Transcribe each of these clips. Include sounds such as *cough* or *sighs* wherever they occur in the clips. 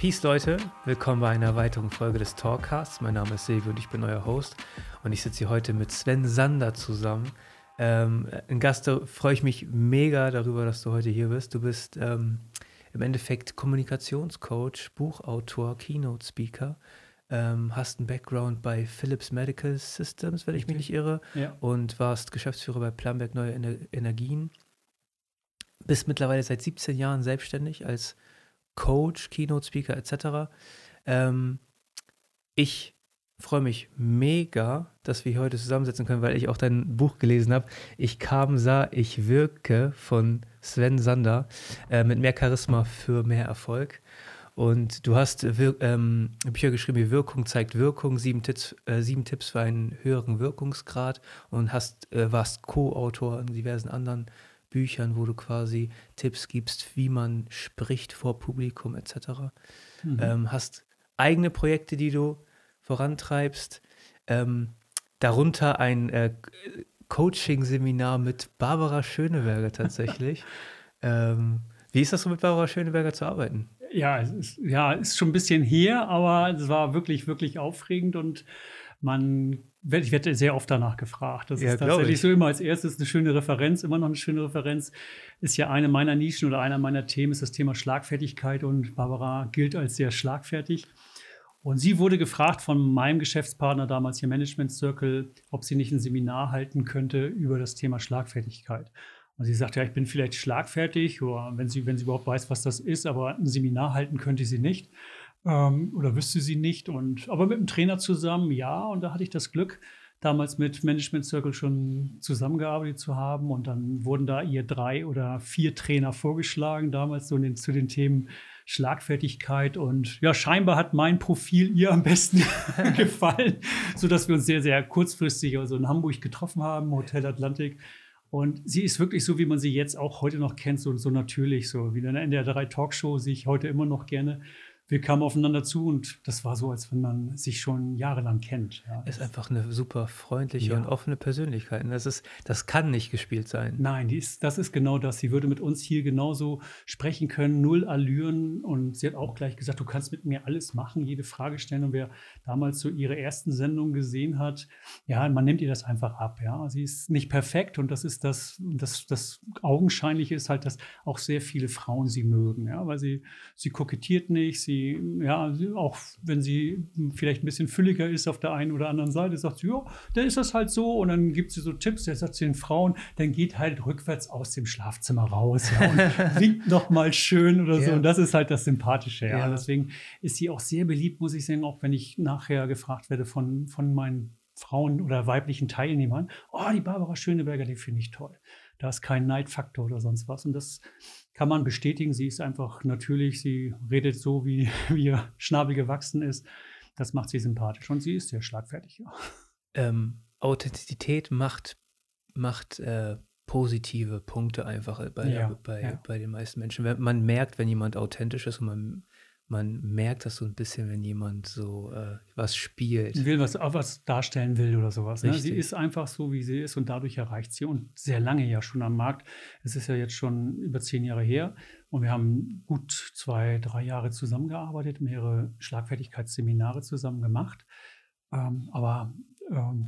Peace Leute, willkommen bei einer weiteren Folge des Talkcasts. Mein Name ist Silvio und ich bin euer Host und ich sitze hier heute mit Sven Sander zusammen. Ähm, ein Gast, da freue ich mich mega darüber, dass du heute hier bist. Du bist ähm, im Endeffekt Kommunikationscoach, Buchautor, Keynote-Speaker, ähm, hast einen Background bei Philips Medical Systems, wenn ich mich nicht irre, Ja. und warst Geschäftsführer bei Planberg Neue Ener Energien. Bist mittlerweile seit 17 Jahren selbstständig als Coach, Keynote-Speaker etc. Ähm, ich freue mich mega, dass wir heute zusammensitzen können, weil ich auch dein Buch gelesen habe. Ich kam, sah, ich wirke von Sven Sander äh, mit mehr Charisma für mehr Erfolg. Und du hast Wir ähm, Bücher geschrieben wie Wirkung zeigt Wirkung, sieben Tipps, äh, sieben Tipps für einen höheren Wirkungsgrad und hast, äh, warst Co-Autor in diversen anderen Büchern, wo du quasi Tipps gibst, wie man spricht vor Publikum etc. Mhm. Ähm, hast eigene Projekte, die du vorantreibst. Ähm, darunter ein äh, Coaching-Seminar mit Barbara Schöneberger tatsächlich. *laughs* ähm, wie ist das so mit Barbara Schöneberger zu arbeiten? Ja, es ist, ja, ist schon ein bisschen her, aber es war wirklich, wirklich aufregend und man, ich werde sehr oft danach gefragt. Das Ja, ist tatsächlich ich. so immer als erstes eine schöne Referenz, immer noch eine schöne Referenz. Ist ja eine meiner Nischen oder einer meiner Themen ist das Thema Schlagfertigkeit und Barbara gilt als sehr schlagfertig. Und sie wurde gefragt von meinem Geschäftspartner damals hier Management Circle, ob sie nicht ein Seminar halten könnte über das Thema Schlagfertigkeit. Und sie sagte, ja, ich bin vielleicht schlagfertig, oder wenn sie, wenn sie überhaupt weiß, was das ist, aber ein Seminar halten könnte sie nicht. Ähm, oder wüsste sie nicht. Und, aber mit einem Trainer zusammen, ja. Und da hatte ich das Glück, damals mit Management Circle schon zusammengearbeitet zu haben. Und dann wurden da ihr drei oder vier Trainer vorgeschlagen, damals so den, zu den Themen Schlagfertigkeit. Und ja, scheinbar hat mein Profil ihr am besten *laughs* gefallen, sodass wir uns sehr, sehr kurzfristig also in Hamburg getroffen haben, Hotel Atlantik. Und sie ist wirklich so, wie man sie jetzt auch heute noch kennt, so, so natürlich, so wie in der NDR 3 Talkshow, sehe ich heute immer noch gerne. Wir kamen aufeinander zu und das war so, als wenn man sich schon jahrelang kennt. Ja. Ist einfach eine super freundliche Ja. und offene Persönlichkeit. Und Das, ist, das kann nicht gespielt sein. Nein, ist, das ist genau das. Sie würde mit uns hier genauso sprechen können, null Allüren. Und sie hat auch gleich gesagt, du kannst mit mir alles machen, jede Frage stellen. Und wer damals so ihre ersten Sendungen gesehen hat, ja, man nimmt ihr das einfach ab. Ja, sie ist nicht perfekt und das ist das, das, das Augenscheinliche ist halt, dass auch sehr viele Frauen sie mögen. Ja, weil sie, sie kokettiert nicht, sie, ja, sie- auch wenn sie vielleicht ein bisschen fülliger ist auf der einen oder anderen Seite, sagt sie, ja, dann ist das halt so. Und dann gibt sie so Tipps, der sagt zu den Frauen, dann geht halt rückwärts aus dem Schlafzimmer raus ja, und *laughs* winkt noch mal schön oder so. Ja. Und das ist halt das Sympathische. Ja. Ja. Deswegen ist sie auch sehr beliebt, muss ich sagen, auch wenn ich nachher gefragt werde von, von meinen Frauen oder weiblichen Teilnehmern, oh, die Barbara Schöneberger, die finde ich toll. Da ist kein Neidfaktor oder sonst was. Und das kann man bestätigen. Sie ist einfach natürlich, sie redet so, wie, *laughs* wie ihr Schnabel gewachsen ist. Das macht sie sympathisch. Und sie ist sehr schlagfertig. Ja. ähm, Authentizität macht, macht äh, positive Punkte einfach bei, Ja, bei, ja. bei den meisten Menschen. Wenn, man merkt, wenn jemand authentisch ist und man, man merkt das so ein bisschen, wenn jemand so äh, was spielt. will was, was darstellen will oder sowas. Ne? Sie ist einfach so, wie sie ist und dadurch erreicht sie und sehr lange ja schon am Markt. Es ist ja jetzt schon über zehn Jahre her und wir haben gut zwei, drei Jahre zusammengearbeitet, mehrere Schlagfertigkeitsseminare zusammen gemacht. Ähm, aber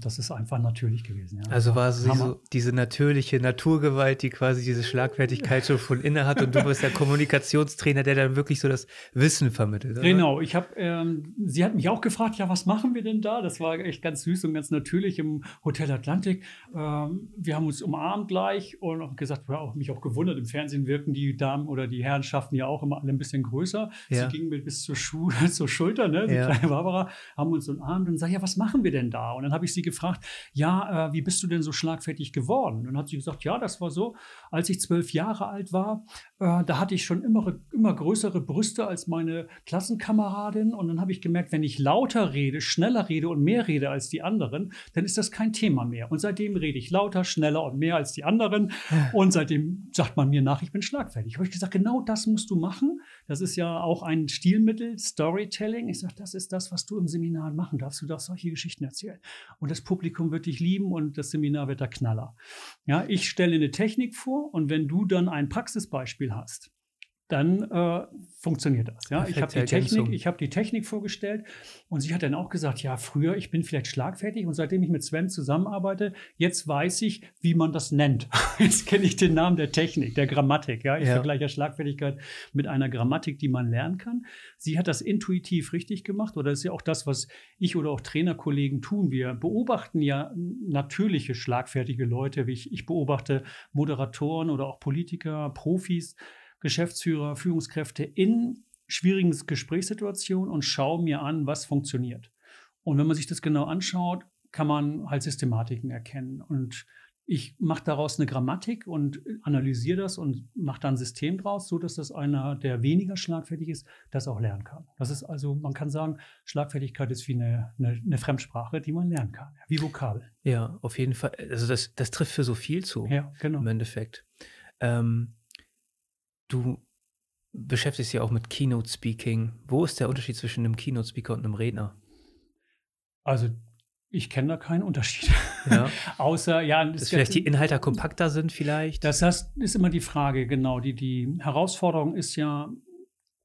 das ist einfach natürlich gewesen. Ja. Also war Hammer. so diese natürliche Naturgewalt, die quasi diese Schlagfertigkeit schon von inne hat und du bist der Kommunikationstrainer, der dann wirklich so das Wissen vermittelt. oder? Genau, ich habe, ähm, sie hat mich auch gefragt, ja, was machen wir denn da? Das war echt ganz süß und ganz natürlich im Hotel Atlantik. Ähm, wir haben uns umarmt gleich und auch gesagt, ja, auch mich auch gewundert. Im Fernsehen wirken die Damen oder die Herrenschaften ja auch immer alle ein bisschen größer. Ja. Sie gingen mir bis zur, Schuh, *laughs* zur Schulter, ne? Die Ja. kleine Barbara, haben uns umarmt und sagt, ja, was machen wir denn da? Und dann habe ich sie gefragt, ja, äh, wie bist du denn so schlagfertig geworden? Und dann hat sie gesagt, ja, das war so, als ich zwölf Jahre alt war, da hatte ich schon immer, immer größere Brüste als meine Klassenkameradin. Und dann habe ich gemerkt, wenn ich lauter rede, schneller rede und mehr rede als die anderen, dann ist das kein Thema mehr. Und seitdem rede ich lauter, schneller und mehr als die anderen. Und seitdem sagt man mir nach, ich bin schlagfertig. Habe ich gesagt, genau das musst du machen. Das ist ja auch ein Stilmittel, Storytelling. Ich sage, das ist das, was du im Seminar machen darfst. Du darfst solche Geschichten erzählen. Und das Publikum wird dich lieben und das Seminar wird der Knaller. Ja, ich stelle eine Technik vor und wenn du dann ein Praxisbeispiel hast, dann äh, funktioniert das. Ja? ich habe die. Technik, ich hab die Technik vorgestellt und sie hat dann auch gesagt, ja, früher, ich bin vielleicht schlagfertig und seitdem ich mit Sven zusammenarbeite, jetzt weiß ich, wie man das nennt. *laughs* Jetzt kenne ich den Namen der Technik, der Grammatik. Ja? Ich Ja. vergleiche Schlagfertigkeit mit einer Grammatik, die man lernen kann. Sie hat das intuitiv richtig gemacht oder das ist ja auch das, was ich oder auch Trainerkollegen tun. Wir beobachten ja natürliche schlagfertige Leute, wie ich, ich beobachte Moderatoren oder auch Politiker, Profis, Geschäftsführer, Führungskräfte in schwierigen Gesprächssituationen und schaue mir an, was funktioniert. Und wenn man sich das genau anschaut, kann man halt Systematiken erkennen. Und ich mache daraus eine Grammatik und analysiere das und mache dann ein System draus, so dass das einer, der weniger schlagfertig ist, das auch lernen kann. Das ist also, man kann sagen, Schlagfertigkeit ist wie eine, eine, eine Fremdsprache, die man lernen kann, wie Vokabeln. Ja, auf jeden Fall. Also das, das trifft für so viel zu Ja, genau. im Endeffekt. Ähm, du beschäftigst dich ja auch mit Keynote Speaking. Wo ist der Unterschied zwischen einem Keynote Speaker und einem Redner? Also ich kenne da keinen Unterschied. Ja. *laughs* Außer, ja, Dass vielleicht die Inhalte kompakter sind, vielleicht. Das heißt, ist immer die Frage, genau. Die, die Herausforderung ist ja,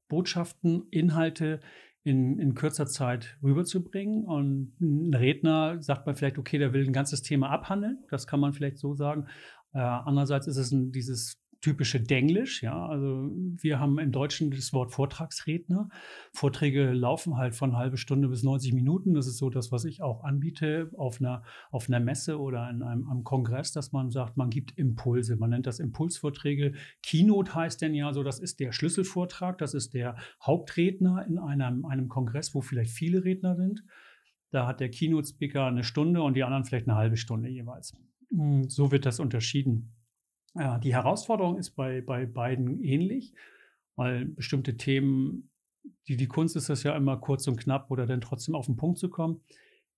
Botschaften, Inhalte in, in kürzer Zeit rüberzubringen. Und ein Redner sagt man vielleicht, okay, der will ein ganzes Thema abhandeln. Das kann man vielleicht so sagen. Äh, andererseits ist es ein, dieses typische Denglisch, ja. Also wir haben im Deutschen das Wort Vortragsredner. Vorträge laufen halt von halbe Stunde bis 90 Minuten. Das ist so das, was ich auch anbiete auf einer, auf einer Messe oder in einem, einem Kongress, dass man sagt, man gibt Impulse. Man nennt das Impulsvorträge. Keynote heißt denn ja so, das ist der Schlüsselvortrag, das ist der Hauptredner in einem, einem Kongress, wo vielleicht viele Redner sind. Da hat der Keynote-Speaker eine Stunde und die anderen vielleicht eine halbe Stunde jeweils. Hm, So wird das unterschieden. Ja, die Herausforderung ist bei, bei beiden ähnlich, weil bestimmte Themen, die, die Kunst ist das ja immer kurz und knapp oder dann trotzdem auf den Punkt zu kommen.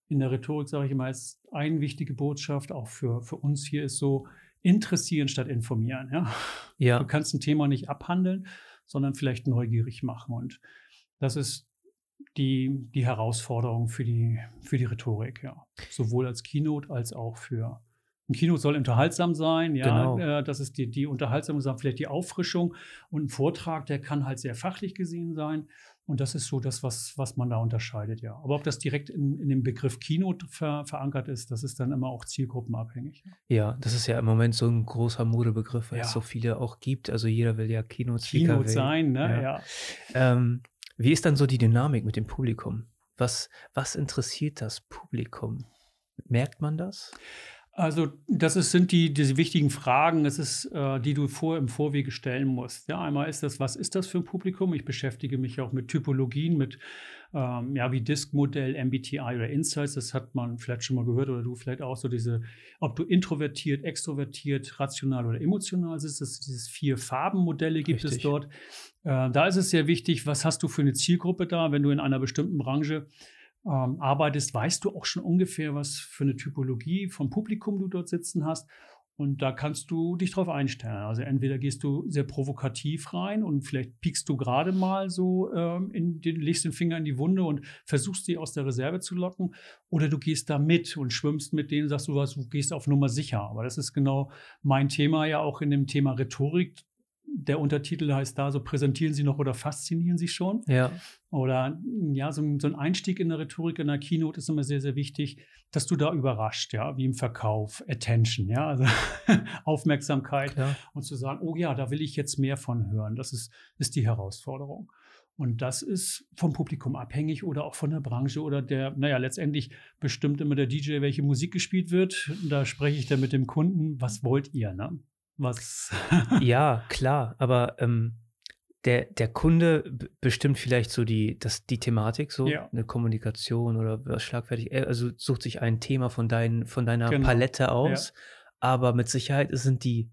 In der Rhetorik sage ich immer, ist eine wichtige Botschaft, auch für, für uns hier ist so, interessieren statt informieren. Ja? ja, Du kannst ein Thema nicht abhandeln, sondern vielleicht neugierig machen. Und das ist die, die Herausforderung für die, für die Rhetorik, ja. Sowohl als Keynote als auch für. Ein Keynote soll unterhaltsam sein, ja. Genau. Äh, das ist die, die Unterhaltsam, vielleicht die Auffrischung. Und ein Vortrag, der kann halt sehr fachlich gesehen sein. Und das ist so das, was, was man da unterscheidet, ja. Aber ob das direkt in, in dem Begriff Keynote ver, verankert ist, das ist dann immer auch zielgruppenabhängig. ja, das ist ja im Moment so ein großer Modebegriff, weil Ja. es so viele auch gibt. Also jeder will ja Keynote Speaker Keynote werden. sein, ne? Ja. ja. Ähm, wie ist dann so die Dynamik mit dem Publikum? Was, was interessiert das Publikum? Merkt man das? Also das ist, sind die diese wichtigen Fragen, das ist, äh, die du vor im Vorwege stellen musst. Ja, einmal ist das, was ist das für ein Publikum? Ich beschäftige mich auch mit Typologien, mit ähm, ja wie Disk-Modell, MBTI oder Insights. Das hat man vielleicht schon mal gehört oder du vielleicht auch so diese, ob du introvertiert, extrovertiert, rational oder emotional bist. Das dieses vier Farben-Modelle gibt es Richtig. dort. Äh, da ist es sehr wichtig, was hast du für eine Zielgruppe da, wenn du in einer bestimmten Branche ähm, arbeitest, weißt du auch schon ungefähr, was für eine Typologie vom Publikum du dort sitzen hast. Und da kannst du dich drauf einstellen. Also entweder gehst du sehr provokativ rein und vielleicht piekst du gerade mal so ähm, in den, legst den Finger in die Wunde und versuchst die aus der Reserve zu locken. Oder du gehst da mit und schwimmst mit denen, sagst du was, du gehst auf Nummer sicher. Aber das ist genau mein Thema ja auch in dem Thema Rhetorik. Der Untertitel heißt da so, präsentieren Sie noch oder faszinieren Sie schon? Ja, Oder ja, so ein, so ein Einstieg in der Rhetorik in der Keynote ist immer sehr, sehr wichtig, dass du da überrascht, ja, wie im Verkauf, Attention, ja, also *laughs* Aufmerksamkeit klar. und zu sagen, oh ja, da will ich jetzt mehr von hören. Das ist, ist die Herausforderung. Und das ist vom Publikum abhängig oder auch von der Branche oder der, naja, letztendlich bestimmt immer der DJ, welche Musik gespielt wird. Da spreche ich dann mit dem Kunden, was wollt ihr, ne? Was? *laughs* Ja, klar, aber ähm, der, der Kunde bestimmt vielleicht so die, das, die Thematik, so Ja. eine Kommunikation oder was schlagfertig. Er also sucht sich ein Thema von, dein, von deiner Genau, Palette aus, aber mit Sicherheit sind die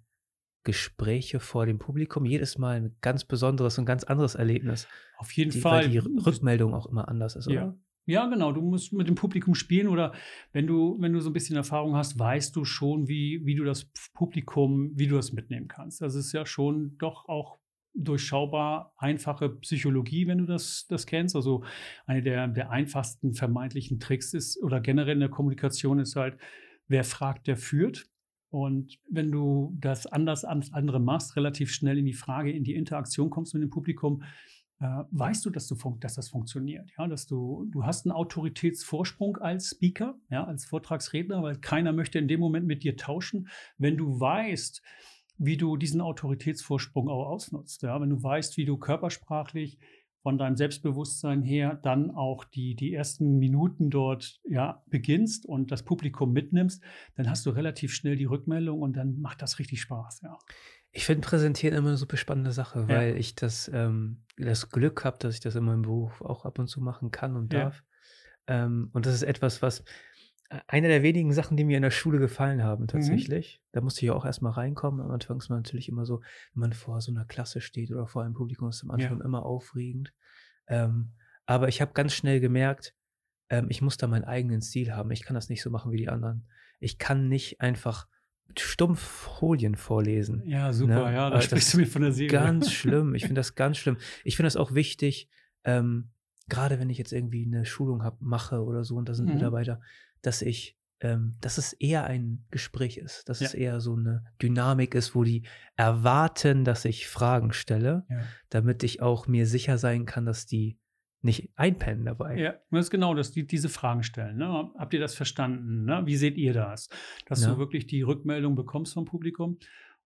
Gespräche vor dem Publikum jedes Mal ein ganz besonderes und ganz anderes Erlebnis, Auf jeden die, Fall. weil die Rückmeldung auch immer anders ist, Ja. oder? Ja, genau. Du musst mit dem Publikum spielen oder wenn du, wenn du so ein bisschen Erfahrung hast, weißt du schon, wie, wie du das Publikum, wie du das mitnehmen kannst. Das ist ja schon doch auch durchschaubar einfache Psychologie, wenn du das, das kennst. Also eine der, der einfachsten vermeintlichen Tricks ist oder generell in der Kommunikation ist halt, wer fragt, der führt. Und wenn du das anders als andere machst, relativ schnell in die Frage, in die Interaktion kommst mit dem Publikum, äh, weißt du, dass, du dass das funktioniert. Ja, dass du, du hast einen Autoritätsvorsprung als Speaker, ja, als Vortragsredner, weil keiner möchte in dem Moment mit dir tauschen. Wenn du weißt, wie du diesen Autoritätsvorsprung auch ausnutzt, ja, wenn du weißt, wie du körpersprachlich von deinem Selbstbewusstsein her dann auch die, die ersten Minuten dort ja, beginnst und das Publikum mitnimmst, dann hast du relativ schnell die Rückmeldung und dann macht das richtig Spaß. Ja. Ich finde Präsentieren immer eine super spannende Sache, weil ja. ich das, ähm, das Glück habe, dass ich das in meinem Beruf auch ab und zu machen kann und darf. Ja. Ähm, und das ist etwas, was eine der wenigen Sachen, die mir in der Schule gefallen haben, mhm. tatsächlich. Mhm. Da musste ich auch erstmal reinkommen. Am Anfang ist man natürlich immer so, wenn man vor so einer Klasse steht oder vor einem Publikum, ist am Anfang ja. immer aufregend. Ähm, aber ich habe ganz schnell gemerkt, ähm, ich muss da meinen eigenen Stil haben. Ich kann das nicht so machen wie die anderen. Ich kann nicht einfach stumpf Folien vorlesen. Ja, super, ne? ja, da sprichst du mir von der Seele. Ganz *laughs* schlimm. Ich finde das ganz schlimm. Ich finde das auch wichtig, ähm, gerade wenn ich jetzt irgendwie eine Schulung hab, mache oder so und da sind mhm. Mitarbeiter, dass ich, ähm, dass es eher ein Gespräch ist, dass ja. es eher so eine Dynamik ist, wo die erwarten, dass ich Fragen stelle, ja. damit ich auch mir sicher sein kann, dass die nicht einpennen dabei. Ja, das ist genau das, die diese Fragen stellen. Ne? Habt ihr das verstanden? Ne? Wie seht ihr das? Dass ja. du wirklich die Rückmeldung bekommst vom Publikum.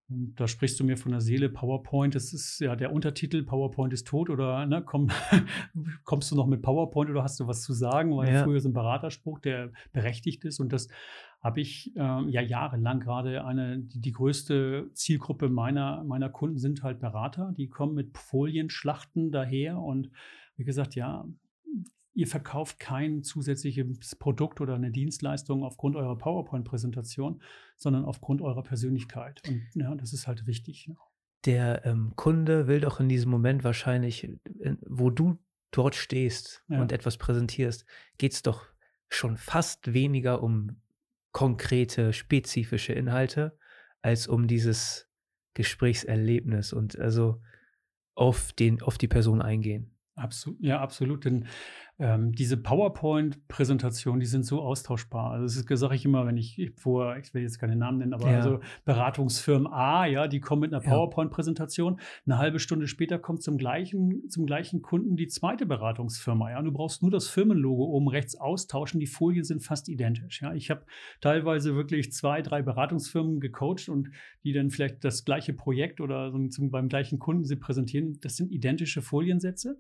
Und da sprichst du mir von der Seele, PowerPoint, das ist ja der Untertitel, PowerPoint ist tot oder ne, komm, *laughs* kommst du noch mit PowerPoint oder hast du was zu sagen? War ja, früher so ein Beraterspruch, der berechtigt ist und das habe ich äh, ja jahrelang gerade eine, die, die, größte Zielgruppe meiner, meiner Kunden sind halt Berater, die kommen mit Folienschlachten daher und wie gesagt, ja, ihr verkauft kein zusätzliches Produkt oder eine Dienstleistung aufgrund eurer PowerPoint-Präsentation, sondern aufgrund eurer Persönlichkeit. Und ja, das ist halt wichtig. Ja. Der ähm, Kunde will doch in diesem Moment wahrscheinlich, wo du dort stehst ja. und etwas präsentierst, geht es doch schon fast weniger um konkrete, spezifische Inhalte, als um dieses Gesprächserlebnis und also auf, den, auf die Person eingehen. Absolut, ja, absolut. Denn ähm, diese PowerPoint-Präsentationen, die sind so austauschbar. Also das sage ich immer, wenn ich vor, ich will jetzt keine Namen nennen, aber ja. also Beratungsfirmen A, ja, die kommen mit einer PowerPoint-Präsentation. Eine halbe Stunde später kommt zum gleichen, zum gleichen Kunden die zweite Beratungsfirma. Ja, und du brauchst nur das Firmenlogo oben rechts austauschen. Die Folien sind fast identisch. Ja, ich habe teilweise wirklich zwei, drei Beratungsfirmen gecoacht und die dann vielleicht das gleiche Projekt oder so zum, beim gleichen Kunden sie präsentieren. Das sind identische Foliensätze.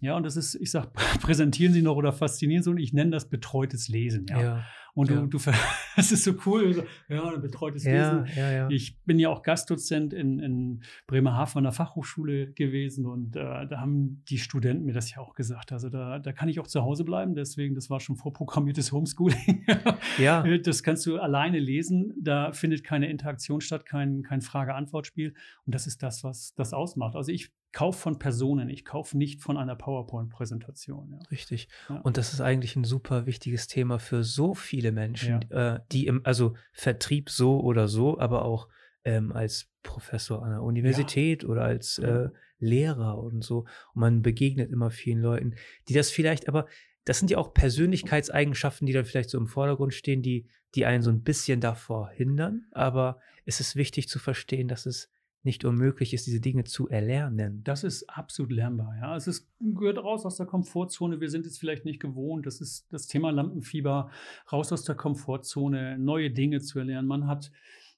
Ja, und das ist, ich sage, *laughs* präsentieren irritieren sie noch oder faszinieren sie und ich nenne das betreutes Lesen. Ja. ja. Und du, ja. du, *laughs* das ist so cool. So, ja, betreutes Lesen. Ich bin ja auch Gastdozent in, in Bremerhaven an der Fachhochschule gewesen und äh, da haben die Studenten mir das ja auch gesagt. Also da, da kann ich auch zu Hause bleiben. Deswegen, das war schon vorprogrammiertes Homeschooling. *laughs* ja. Das kannst du alleine lesen. Da findet keine Interaktion statt, kein, kein Frage-Antwort-Spiel. Und das ist das, was das ausmacht. Also ich kaufe von Personen, ich kaufe nicht von einer PowerPoint-Präsentation. Ja. Richtig. Ja. Und das ist eigentlich ein super wichtiges Thema für so viele Menschen, ja. äh, die im, also Vertrieb so oder so, aber auch ähm, als Professor an der Universität oder als äh, Lehrer und so. Und man begegnet immer vielen Leuten, die das vielleicht, aber das sind ja auch Persönlichkeitseigenschaften, die dann vielleicht so im Vordergrund stehen, die, die einen so ein bisschen davor hindern. Aber es ist wichtig zu verstehen, dass es nicht unmöglich ist, diese Dinge zu erlernen. Das ist absolut lernbar, ja. Es ist, gehört raus aus der Komfortzone. Wir sind es vielleicht nicht gewohnt. Das ist das Thema Lampenfieber, raus aus der Komfortzone, neue Dinge zu erlernen. Man hat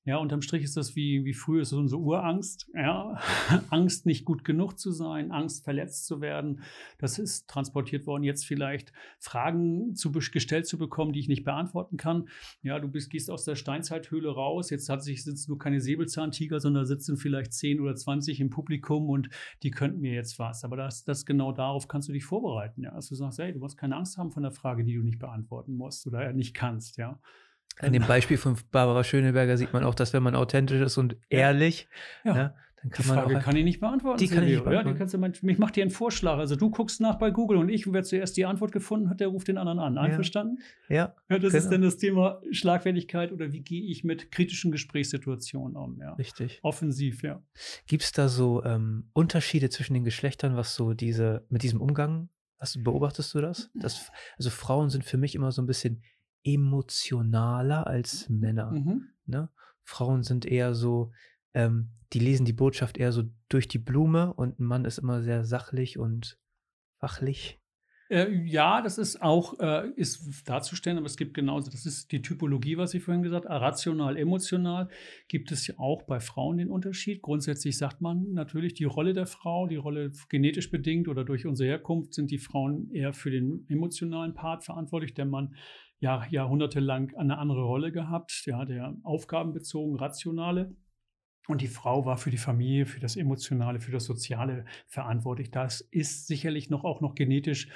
ja, unterm Strich ist das wie, wie früher, ist so unsere Urangst. Ja, *laughs* Angst, nicht gut genug zu sein, Angst, verletzt zu werden. Das ist transportiert worden, jetzt vielleicht Fragen zu, gestellt zu bekommen, die ich nicht beantworten kann. Ja, du bist, gehst aus der Steinzeithöhle raus. Jetzt hat sich, sitzen nur keine Säbelzahntiger, sondern sitzen vielleicht 10 oder 20 im Publikum und die könnten mir jetzt was. Aber das, das genau darauf kannst du dich vorbereiten. Ja, dass du sagst, hey, du musst keine Angst haben von der Frage, die du nicht beantworten musst oder nicht kannst. Ja. An dem Beispiel von Barbara Schöneberger sieht man auch, dass wenn man authentisch ist und ehrlich, ja. Ne, dann kann die Frage man auch, kann ich nicht beantworten. Die kann ich nicht beantworten. Ja, die kannst du, ich mache dir einen Vorschlag. Also du guckst nach bei Google und ich, wer zuerst die Antwort gefunden hat, der ruft den anderen an. Einverstanden? Ja. ja das genau. ist dann das Thema Schlagfertigkeit oder wie gehe ich mit kritischen Gesprächssituationen um. Ja. Richtig. Offensiv, ja. Gibt es da so ähm, Unterschiede zwischen den Geschlechtern, was so diese, mit diesem Umgang, hast, beobachtest du das? das? Also Frauen sind für mich immer so ein bisschen emotionaler als Männer. Mhm. Ne? Frauen sind eher so, ähm, die lesen die Botschaft eher so durch die Blume und ein Mann ist immer sehr sachlich und fachlich. Äh, ja, das ist auch äh, ist darzustellen, aber es gibt genauso, das ist die Typologie, was ich vorhin gesagt habe, rational, emotional, gibt es ja auch bei Frauen den Unterschied. Grundsätzlich sagt man natürlich, die Rolle der Frau, die Rolle genetisch bedingt oder durch unsere Herkunft sind die Frauen eher für den emotionalen Part verantwortlich. Der Mann ja, jahrhundertelang eine andere Rolle gehabt, ja, der aufgabenbezogen, rationale. Und die Frau war für die Familie, für das Emotionale, für das Soziale verantwortlich. Das ist sicherlich noch auch noch genetisch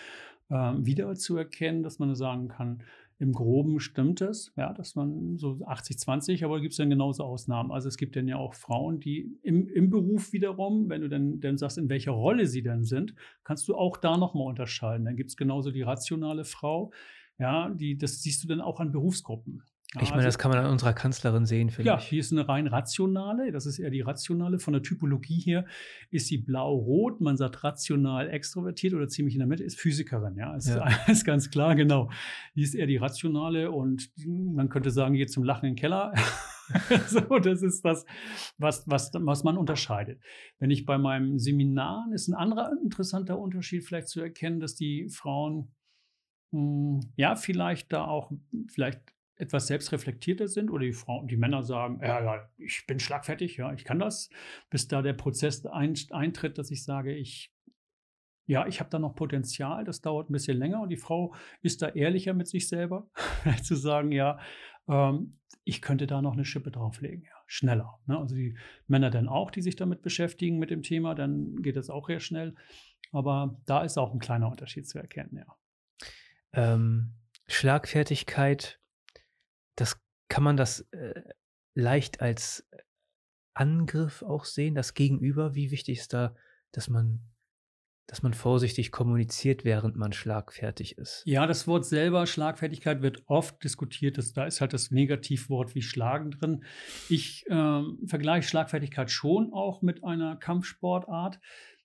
äh, wiederzuerkennen, dass man sagen kann, im Groben stimmt es, ja, dass man so 80-20, aber gibt es dann genauso Ausnahmen. Also es gibt dann ja auch Frauen, die im, im Beruf wiederum, wenn du dann, dann sagst, in welcher Rolle sie dann sind, kannst du auch da nochmal unterscheiden. Dann gibt es genauso die rationale Frau, ja, die, das siehst du dann auch an Berufsgruppen. Ja, ich meine, also, das kann man an unserer Kanzlerin sehen, finde ja, ich. Ja, hier ist eine rein rationale, das ist eher die rationale. Von der Typologie her ist sie blau-rot, man sagt rational extrovertiert oder ziemlich in der Mitte, ist Physikerin, ja, ist, ja. *laughs* ist ganz klar, genau. Die ist eher die rationale und man könnte sagen, geht zum Lachen in den Keller. *laughs* so, das ist das, was, was, was man unterscheidet. Wenn ich bei meinem Seminar, ist ein anderer interessanter Unterschied vielleicht zu erkennen, dass die Frauen mh, hm, ja, vielleicht da auch vielleicht etwas selbstreflektierter sind oder die Frauen, die Männer sagen, ja, ja, ich bin schlagfertig, ja, ich kann das, bis da der Prozess ein, eintritt, dass ich sage, ich, ja, ich habe da noch Potenzial, das dauert ein bisschen länger und die Frau ist da ehrlicher mit sich selber, *laughs* zu sagen, ja, ähm, ich könnte da noch eine Schippe drauflegen, ja, schneller. Ne? Also die Männer dann auch, die sich damit beschäftigen mit dem Thema, dann geht das auch sehr schnell. Aber da ist auch ein kleiner Unterschied zu erkennen, ja. Ähm, Schlagfertigkeit das kann man das äh, leicht als Angriff auch sehen, das Gegenüber. Wie wichtig ist da, dass man, dass man vorsichtig kommuniziert, während man schlagfertig ist? Ja, das Wort selber, Schlagfertigkeit, wird oft diskutiert. Das, da ist halt das Negativwort wie Schlagen drin. Ich ähm, vergleiche Schlagfertigkeit schon auch mit einer Kampfsportart.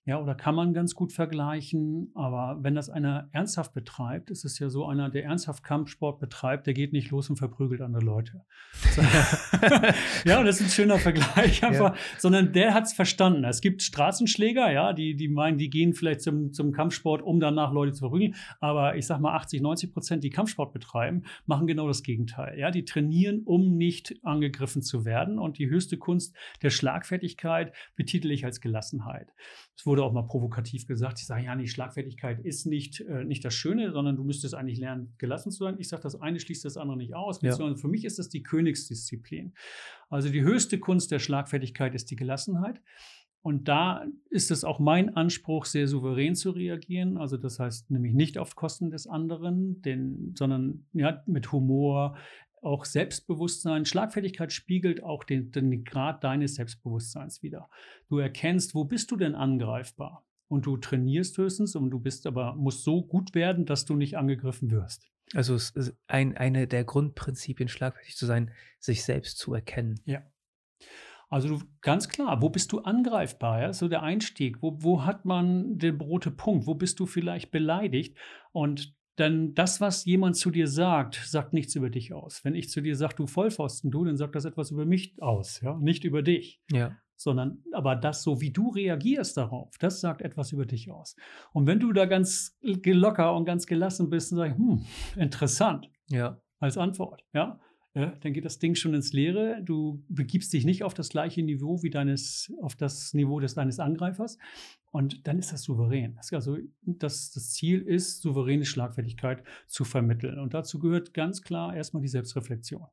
Ja, oder kann man ganz gut vergleichen. Aber wenn das einer ernsthaft betreibt, ist es ja so, einer, der ernsthaft Kampfsport betreibt, der geht nicht los und verprügelt andere Leute. *laughs* ja, das ist ein schöner Vergleich einfach. Ja. Sondern der hat es verstanden. Es gibt Straßenschläger, ja, die, die meinen, die gehen vielleicht zum, zum Kampfsport, um danach Leute zu verprügeln. Aber ich sag mal, 80, 90 Prozent, die Kampfsport betreiben, machen genau das Gegenteil. Ja, die trainieren, um nicht angegriffen zu werden. Und die höchste Kunst der Schlagfertigkeit betitel ich als Gelassenheit. Es wurde auch mal provokativ gesagt, ich sage, ja, die Schlagfertigkeit ist nicht, äh, nicht das Schöne, sondern du müsstest eigentlich lernen, gelassen zu sein. Ich sage, das eine schließt das andere nicht aus. Ja. Für mich ist das die Königsdisziplin. Also die höchste Kunst der Schlagfertigkeit ist die Gelassenheit. Und da ist es auch mein Anspruch, sehr souverän zu reagieren. Also das heißt nämlich nicht auf Kosten des anderen, den, sondern ja, mit Humor, auch Selbstbewusstsein, Schlagfertigkeit spiegelt auch den, den Grad deines Selbstbewusstseins wieder. Du erkennst, wo bist du denn angreifbar? Und du trainierst höchstens und du bist aber, musst so gut werden, dass du nicht angegriffen wirst. Also es ist ein, eine der Grundprinzipien, schlagfertig zu sein, sich selbst zu erkennen. Ja. Also du, ganz klar, wo bist du angreifbar? Ja? So der Einstieg. Wo, wo hat man den rote Punkt? Wo bist du vielleicht beleidigt? Und denn das, was jemand zu dir sagt, sagt nichts über dich aus. Wenn ich zu dir sage, du Vollpfosten, du, dann sagt das etwas über mich aus, ja, nicht über dich. Ja. Sondern, aber das, so wie du reagierst darauf, das sagt etwas über dich aus. Und wenn du da ganz locker und ganz gelassen bist und sagst, hm, interessant. Ja. Als Antwort, ja, ja, dann geht das Ding schon ins Leere. Du begibst dich nicht auf das gleiche Niveau wie deines, auf das Niveau des deines Angreifers. Und dann ist das souverän. Also das, das Ziel ist, souveräne Schlagfertigkeit zu vermitteln. Und dazu gehört ganz klar erstmal die Selbstreflexion.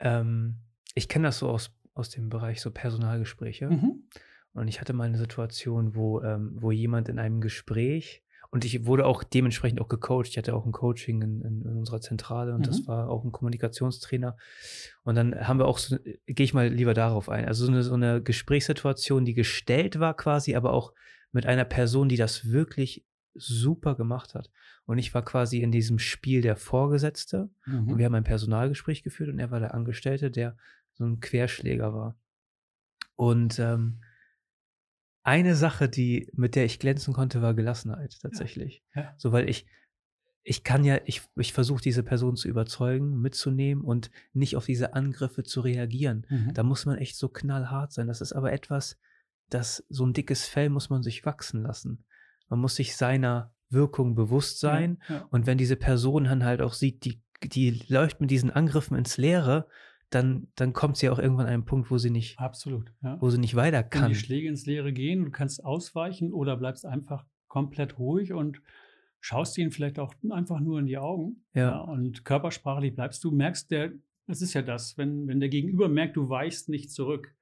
Ähm, ich kenne das so aus, aus dem Bereich so Personalgespräche. Mhm. Und ich hatte mal eine Situation, wo, ähm, wo jemand in einem Gespräch und ich wurde auch dementsprechend auch gecoacht. Ich hatte auch ein Coaching in, in, in unserer Zentrale und mhm. das war auch ein Kommunikationstrainer. Und dann haben wir auch so, gehe ich mal lieber darauf ein, also so eine, so eine Gesprächssituation, die gestellt war quasi, aber auch mit einer Person, die das wirklich super gemacht hat. Und ich war quasi in diesem Spiel der Vorgesetzte mhm. und wir haben ein Personalgespräch geführt und er war der Angestellte, der so ein Querschläger war. Und ähm, eine Sache, die, mit der ich glänzen konnte, war Gelassenheit tatsächlich. Ja, ja. So, weil ich, ich kann ja, ich, ich versuche diese Person zu überzeugen, mitzunehmen und nicht auf diese Angriffe zu reagieren. Mhm. Da muss man echt so knallhart sein. Das ist aber etwas, das so ein dickes Fell muss man sich wachsen lassen. Man muss sich seiner Wirkung bewusst sein. Ja, ja. Und wenn diese Person dann halt auch sieht, die, die läuft mit diesen Angriffen ins Leere, dann, dann kommt sie auch irgendwann an einen Punkt, wo sie nicht, Absolut. Ja. wo sie nicht weiter Wenn kann. die Schläge ins Leere gehen, du kannst ausweichen oder bleibst einfach komplett ruhig und schaust ihnen vielleicht auch einfach nur in die Augen. Ja. und körpersprachlich bleibst du, merkst der, das ist ja das, wenn, wenn der Gegenüber merkt, du weichst nicht zurück.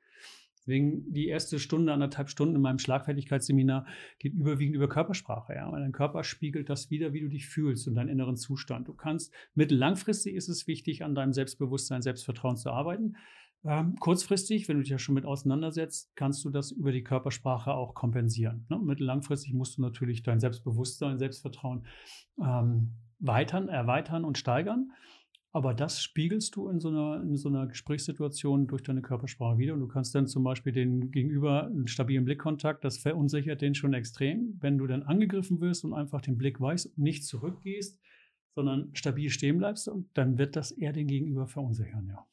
Deswegen die erste Stunde, anderthalb Stunden in meinem Schlagfertigkeitsseminar geht überwiegend über Körpersprache. Ja? Weil dein Körper spiegelt das wieder, wie du dich fühlst und deinen inneren Zustand. Du kannst, mittellangfristig ist es wichtig, an deinem Selbstbewusstsein, Selbstvertrauen zu arbeiten. Ähm, kurzfristig, wenn du dich ja schon mit auseinandersetzt, kannst du das über die Körpersprache auch kompensieren. Ne? Mittellangfristig musst du natürlich dein Selbstbewusstsein, Selbstvertrauen ähm, weitern, erweitern und steigern. Aber das spiegelst du in so, einer, in so einer Gesprächssituation durch deine Körpersprache wieder. Und du kannst dann zum Beispiel den Gegenüber einen stabilen Blickkontakt, das verunsichert den schon extrem. Wenn du dann angegriffen wirst und einfach den Blick weißt und nicht zurückgehst, sondern stabil stehen bleibst, dann wird das eher den Gegenüber verunsichern, ja.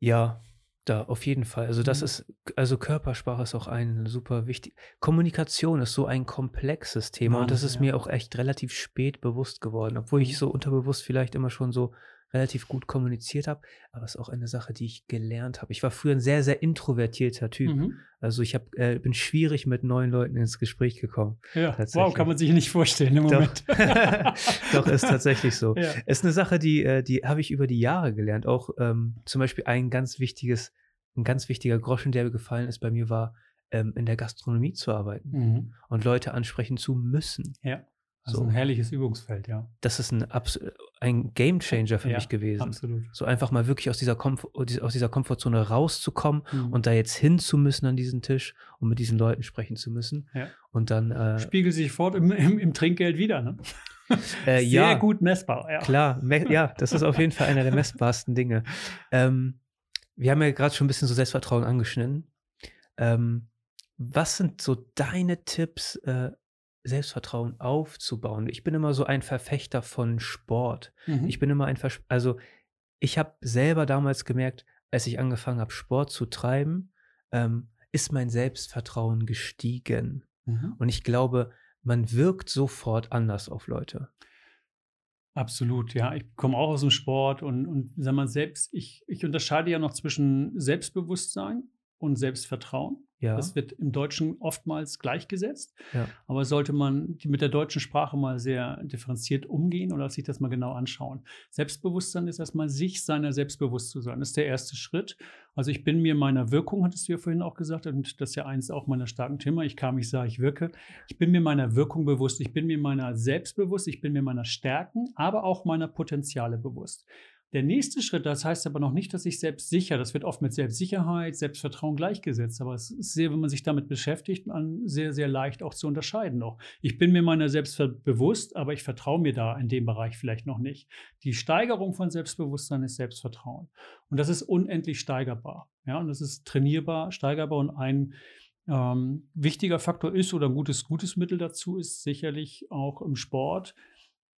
Ja, da auf jeden Fall. Also das Mhm. ist, also Körpersprache ist auch ein super wichtig. Kommunikation ist so ein komplexes Thema und das ist ja. mir auch echt relativ spät bewusst geworden, obwohl ich Mhm. so unterbewusst vielleicht immer schon so relativ gut kommuniziert habe, aber es ist auch eine Sache, die ich gelernt habe. Ich war früher ein sehr, sehr introvertierter Typ. Mhm. Also ich hab, äh, bin schwierig mit neuen Leuten ins Gespräch gekommen. Ja, wow, kann man sich nicht vorstellen im Doch. Moment. *laughs* *laughs* Doch, ist tatsächlich so. Ja. Ist eine Sache, die, äh, die habe ich über die Jahre gelernt. Auch ähm, zum Beispiel ein ganz wichtiges, ein ganz wichtiger Groschen, der mir gefallen ist bei mir, war, ähm, in der Gastronomie zu arbeiten Mhm. und Leute ansprechen zu müssen. Ja, also So. ein herrliches Übungsfeld, ja. Das ist ein, abs ein Game Changer für Ja, mich gewesen. Absolut. So einfach mal wirklich aus dieser, Komf aus dieser Komfortzone rauszukommen Mhm. und da jetzt hin zu müssen an diesen Tisch und mit diesen Leuten sprechen zu müssen. Ja. Und dann, äh, Spiegelt sich fort im, im, im Trinkgeld wieder, ne? *laughs* äh, Sehr ja, gut messbar, ja. Klar, me- ja, das ist auf jeden Fall einer der messbarsten Dinge. Ähm, wir haben ja gerade schon ein bisschen so Selbstvertrauen angeschnitten. Ähm, was sind so deine Tipps, äh, Selbstvertrauen aufzubauen? Ich bin immer so ein Verfechter von Sport. Mhm. Ich bin immer ein, Vers also ich habe selber damals gemerkt, als ich angefangen habe, Sport zu treiben, ähm, ist mein Selbstvertrauen gestiegen. Mhm. Und ich glaube, man wirkt sofort anders auf Leute. Absolut, ja. Ich komme auch aus dem Sport und, und sag mal, selbst, ich, ich unterscheide ja noch zwischen Selbstbewusstsein und Selbstvertrauen. Ja. Das wird im Deutschen oftmals gleichgesetzt. Ja. Aber sollte man mit der deutschen Sprache mal sehr differenziert umgehen oder sich das mal genau anschauen. Selbstbewusstsein ist erstmal sich seiner selbstbewusst zu sein. Das ist der erste Schritt. Also ich bin mir meiner Wirkung, hattest du ja vorhin auch gesagt, und das ist ja eins auch meiner starken Thema. Ich kam, ich sah, ich wirke. Ich bin mir meiner Wirkung bewusst. Ich bin mir meiner selbst bewusst. Ich bin mir meiner Stärken, aber auch meiner Potenziale bewusst. Der nächste Schritt, das heißt aber noch nicht, dass ich selbstsicher, das wird oft mit Selbstsicherheit, Selbstvertrauen gleichgesetzt, aber es ist sehr, wenn man sich damit beschäftigt, sehr, sehr leicht auch zu unterscheiden noch. Ich bin mir meiner selbst bewusst, aber ich vertraue mir da in dem Bereich vielleicht noch nicht. Die Steigerung von Selbstbewusstsein ist Selbstvertrauen. Und das ist unendlich steigerbar. Ja, und das ist trainierbar, steigerbar und ein ähm, wichtiger Faktor ist oder ein gutes, gutes Mittel dazu ist sicherlich auch im Sport,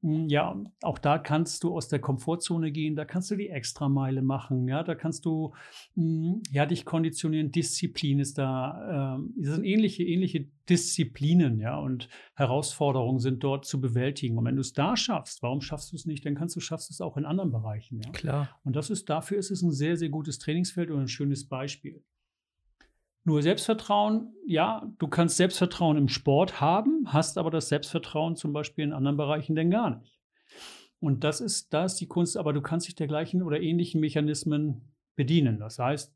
ja, auch da kannst du aus der Komfortzone gehen, da kannst du die Extrameile machen, ja, da kannst du mh, ja, dich konditionieren, Disziplin ist da, ähm, das sind ähnliche, ähnliche Disziplinen, ja, und Herausforderungen sind dort zu bewältigen. Und wenn du es da schaffst, warum schaffst du es nicht, dann kannst du, schaffst es auch in anderen Bereichen, ja. Klar. Und das ist, dafür ist es ein sehr, sehr gutes Trainingsfeld und ein schönes Beispiel. Nur Selbstvertrauen, ja, du kannst Selbstvertrauen im Sport haben, hast aber das Selbstvertrauen zum Beispiel in anderen Bereichen denn gar nicht. Und das ist, da ist die Kunst, aber du kannst dich der gleichen oder ähnlichen Mechanismen bedienen. Das heißt,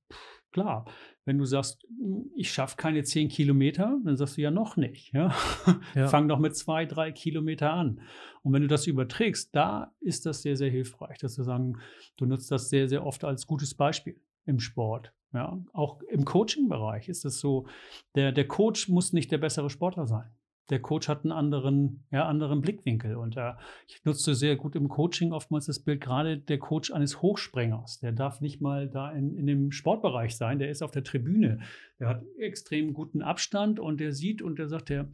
klar, wenn du sagst, ich schaffe keine zehn Kilometer, dann sagst du ja noch nicht. Ja? Ja. *laughs* Fang doch mit zwei, drei Kilometer an. Und wenn du das überträgst, da ist das sehr, sehr hilfreich, dass du sagen, du nutzt das sehr, sehr oft als gutes Beispiel im Sport. Ja, auch im Coaching-Bereich ist es so, der, der Coach muss nicht der bessere Sportler sein. Der Coach hat einen anderen, ja, anderen Blickwinkel. Und äh, ich nutze sehr gut im Coaching oftmals das Bild, gerade der Coach eines Hochsprengers. Der darf nicht mal da in, in dem Sportbereich sein, der ist auf der Tribüne. Der hat extrem guten Abstand und der sieht und der sagt, der,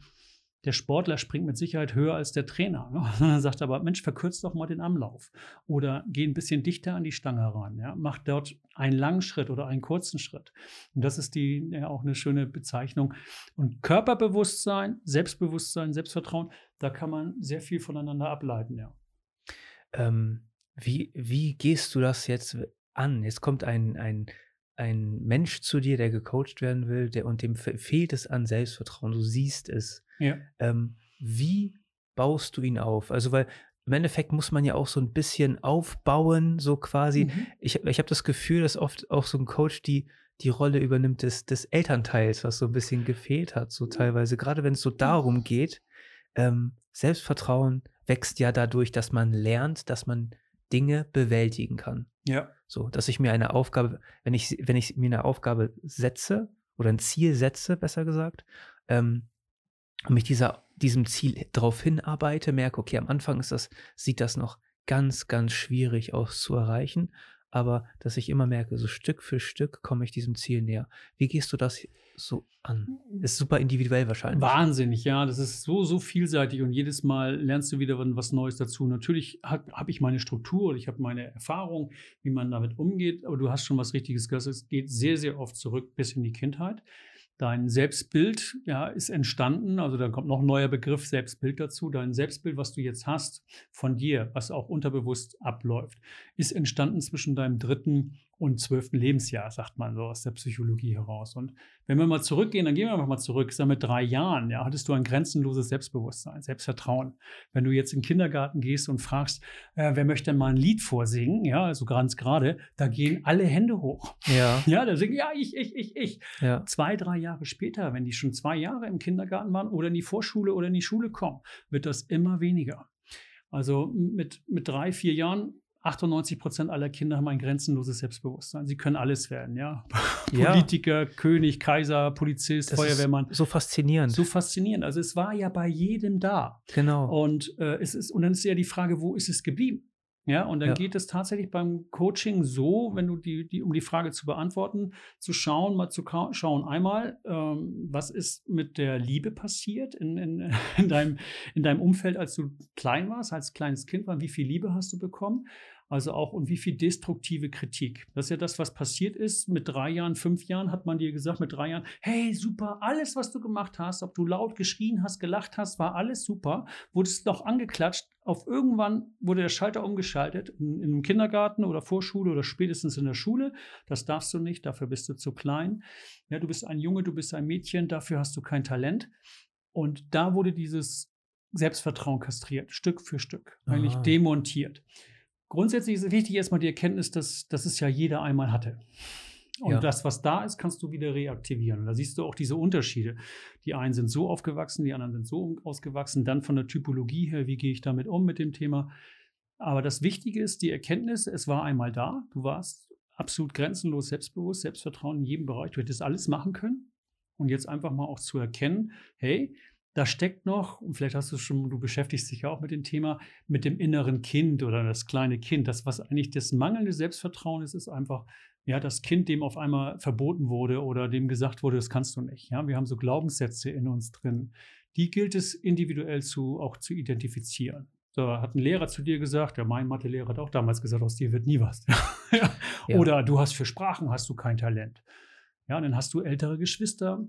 der Sportler springt mit Sicherheit höher als der Trainer. Ne? *laughs* Dann sagt er aber, Mensch, verkürzt doch mal den Anlauf. Oder geh ein bisschen dichter an die Stange ran. Ja? Mach dort einen langen Schritt oder einen kurzen Schritt. Und das ist die ja, auch eine schöne Bezeichnung. Und Körperbewusstsein, Selbstbewusstsein, Selbstvertrauen, da kann man sehr viel voneinander ableiten, ja. Ähm, wie, wie gehst du das jetzt an? Jetzt kommt ein, ein ein Mensch zu dir, der gecoacht werden will, der, und dem fehlt es an Selbstvertrauen, du siehst es. Ja. Ähm, wie baust du ihn auf? Also, weil im Endeffekt muss man ja auch so ein bisschen aufbauen, so quasi. Mhm. Ich, ich habe das Gefühl, dass oft auch so ein Coach die, die Rolle übernimmt des, des Elternteils, was so ein bisschen gefehlt hat, so teilweise. Gerade wenn es so darum geht, ähm, Selbstvertrauen wächst ja dadurch, dass man lernt, dass man Dinge bewältigen kann. Ja. So, dass ich mir eine Aufgabe, wenn ich, wenn ich mir eine Aufgabe setze oder ein Ziel setze, besser gesagt, ähm, und mich dieser, diesem Ziel darauf hinarbeite, merke, okay, am Anfang ist das, sieht das noch ganz, ganz schwierig aus zu erreichen aber dass ich immer merke, so Stück für Stück komme ich diesem Ziel näher. Wie gehst du das so an? Mhm. Ist super individuell wahrscheinlich. Wahnsinnig, ja. Das ist so, so vielseitig und jedes Mal lernst du wieder was Neues dazu. Natürlich habe hab ich meine Struktur und ich habe meine Erfahrung, wie man damit umgeht, aber du hast schon was Richtiges gesagt. Es geht sehr, sehr oft zurück bis in die Kindheit. Dein Selbstbild ja, ist entstanden, also da kommt noch ein neuer Begriff Selbstbild dazu. Dein Selbstbild, was du jetzt hast von dir, was auch unterbewusst abläuft, ist entstanden zwischen deinem dritten und zwölften Lebensjahr, sagt man so aus der Psychologie heraus. Und wenn wir mal zurückgehen, dann gehen wir einfach mal zurück. Sag mit drei Jahren, ja, hattest du ein grenzenloses Selbstbewusstsein, Selbstvertrauen. Wenn du jetzt in den Kindergarten gehst und fragst, äh, wer möchte denn mal ein Lied vorsingen, ja, also ganz gerade, da gehen alle Hände hoch. Ja. *laughs* Ja, da singen, ja, ich, ich, ich, ich. Ja. Zwei, drei Jahre später, wenn die schon zwei Jahre im Kindergarten waren oder in die Vorschule oder in die Schule kommen, wird das immer weniger. Also mit, mit drei, vier Jahren 98 Prozent aller Kinder haben ein grenzenloses Selbstbewusstsein. Sie können alles werden, ja. *laughs* Ja. Politiker, König, Kaiser, Polizist, Das Feuerwehrmann. so faszinierend. So faszinierend. Also es war ja bei jedem da. genau. Und äh, es ist, und dann ist ja die Frage, wo ist es geblieben? Ja, und dann Ja. geht es tatsächlich beim Coaching so, wenn du die, die, um die Frage zu beantworten, zu schauen, mal zu schauen, einmal, ähm, was ist mit der Liebe passiert in, in, *laughs* in, deinem, in deinem Umfeld, als du klein warst, als kleines Kind war, wie viel Liebe hast du bekommen? Also auch und wie viel destruktive Kritik. Das ist ja das, was passiert ist. Mit drei Jahren, fünf Jahren hat man dir gesagt, mit drei Jahren, hey, super, alles, was du gemacht hast, ob du laut geschrien hast, gelacht hast, war alles super. Wurdest noch angeklatscht. Auf irgendwann wurde der Schalter umgeschaltet, in, in einem Kindergarten oder Vorschule oder spätestens in der Schule. Das darfst du nicht, dafür bist du zu klein. Ja, du bist ein Junge, du bist ein Mädchen, dafür hast du kein Talent. Und da wurde dieses Selbstvertrauen kastriert, Stück für Stück, eigentlich Ah. demontiert. Grundsätzlich ist es wichtig erstmal die Erkenntnis, dass, dass es ja jeder einmal hatte. Und Ja. das, was da ist, kannst du wieder reaktivieren. Und da siehst du auch diese Unterschiede. Die einen sind so aufgewachsen, die anderen sind so ausgewachsen. Dann von der Typologie her, wie gehe ich damit um mit dem Thema? Aber das Wichtige ist die Erkenntnis, es war einmal da. Du warst absolut grenzenlos selbstbewusst, Selbstvertrauen in jedem Bereich. Du hättest alles machen können. Und jetzt einfach mal auch zu erkennen, hey, da steckt noch, und vielleicht hast du es schon, du beschäftigst dich ja auch mit dem Thema, mit dem inneren Kind oder das kleine Kind. Das, was eigentlich das mangelnde Selbstvertrauen ist, ist einfach, ja, das Kind, dem auf einmal verboten wurde oder dem gesagt wurde, das kannst du nicht. Ja, wir haben so Glaubenssätze in uns drin. Die gilt es individuell zu, auch zu identifizieren. So, hat ein Lehrer zu dir gesagt, ja, mein Mathelehrer hat auch damals gesagt, aus dir wird nie was. *laughs* Ja. Oder du hast für Sprachen hast du kein Talent. Ja, und dann hast du ältere Geschwister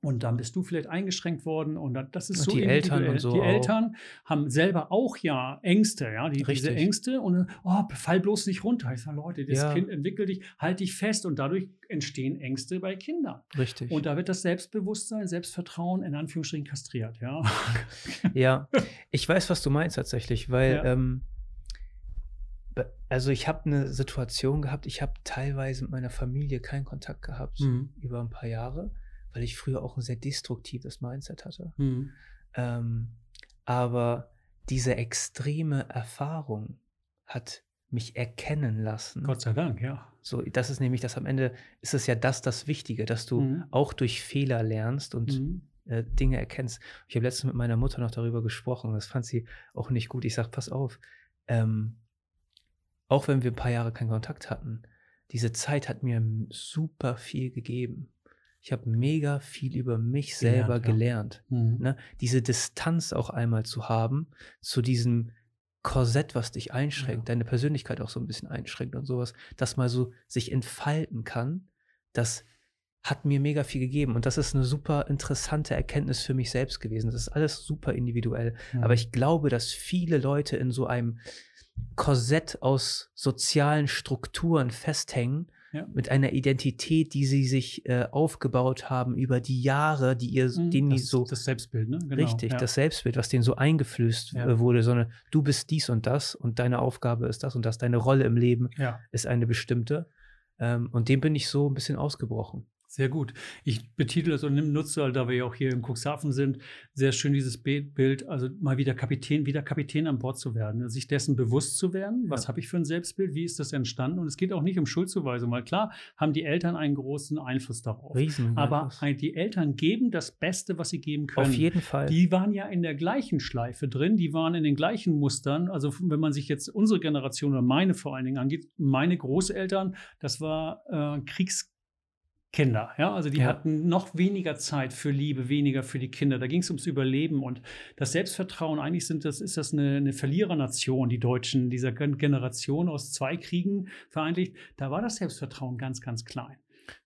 und dann bist du vielleicht eingeschränkt worden und dann, das ist Und so die Eltern und so Die auch. Eltern haben selber auch ja Ängste, ja, die, diese. Ängste und oh, fall bloß nicht runter. Ich sage, Leute, das Ja. Kind entwickelt dich, halt dich fest und dadurch entstehen Ängste bei Kindern. Richtig. Und da wird das Selbstbewusstsein, Selbstvertrauen in Anführungsstrichen kastriert, ja. *laughs* Ja, ich weiß, was du meinst tatsächlich, weil, Ja. ähm, also ich habe eine Situation gehabt, ich habe teilweise mit meiner Familie keinen Kontakt gehabt Mhm. über ein paar Jahre, weil ich früher auch ein sehr destruktives Mindset hatte. Mhm. Ähm, aber diese extreme Erfahrung hat mich erkennen lassen. Gott sei Dank, ja. So, das ist nämlich das am Ende, ist es ja das das Wichtige, dass du Mhm. auch durch Fehler lernst und Mhm. äh, Dinge erkennst. Ich habe letztens mit meiner Mutter noch darüber gesprochen. Das fand sie auch nicht gut. Ich sage, pass auf, ähm, auch wenn wir ein paar Jahre keinen Kontakt hatten, diese Zeit hat mir super viel gegeben. Ich habe mega viel über mich selber gelernt. Ja. Mhm. Ne? Diese Distanz auch einmal zu haben zu diesem Korsett, was dich einschränkt, ja. deine Persönlichkeit auch so ein bisschen einschränkt und sowas, dass mal so sich entfalten kann, das hat mir mega viel gegeben. Und das ist eine super interessante Erkenntnis für mich selbst gewesen. Das ist alles super individuell. Mhm. Aber ich glaube, dass viele Leute in so einem Korsett aus sozialen Strukturen festhängen, ja. mit einer Identität, die sie sich äh, aufgebaut haben über die Jahre, die ihr, mhm, denen das, so das Selbstbild, ne? Genau, richtig, ja. das Selbstbild, was denen so eingeflößt äh, wurde, sondern du bist dies und das und deine Aufgabe ist das und das, deine Rolle im Leben ist eine bestimmte. Ähm, und dem bin ich so ein bisschen ausgebrochen. Sehr gut. Ich betitel das und nutze, da wir ja auch hier in Cuxhaven sind, sehr schön dieses Bild, also mal wieder Kapitän, wieder Kapitän an Bord zu werden, also sich dessen bewusst zu werden, was ja. habe ich für ein Selbstbild, wie ist das entstanden? Und es geht auch nicht um Schuldzuweisung, weil klar haben die Eltern einen großen Einfluss darauf. Riesen Aber die Eltern geben das Beste, was sie geben können. Auf jeden Fall. Die waren ja in der gleichen Schleife drin, die waren in den gleichen Mustern. Also wenn man sich jetzt unsere Generation oder meine vor allen Dingen angeht, meine Großeltern, das war äh, Kriegs Kinder. Ja, also die ja. hatten noch weniger Zeit für Liebe, weniger für die Kinder. Da ging es ums Überleben und das Selbstvertrauen. Eigentlich sind das, ist das eine, eine Verlierernation, die Deutschen dieser Generation aus zwei Kriegen vereinigt. Da war das Selbstvertrauen ganz, ganz klein.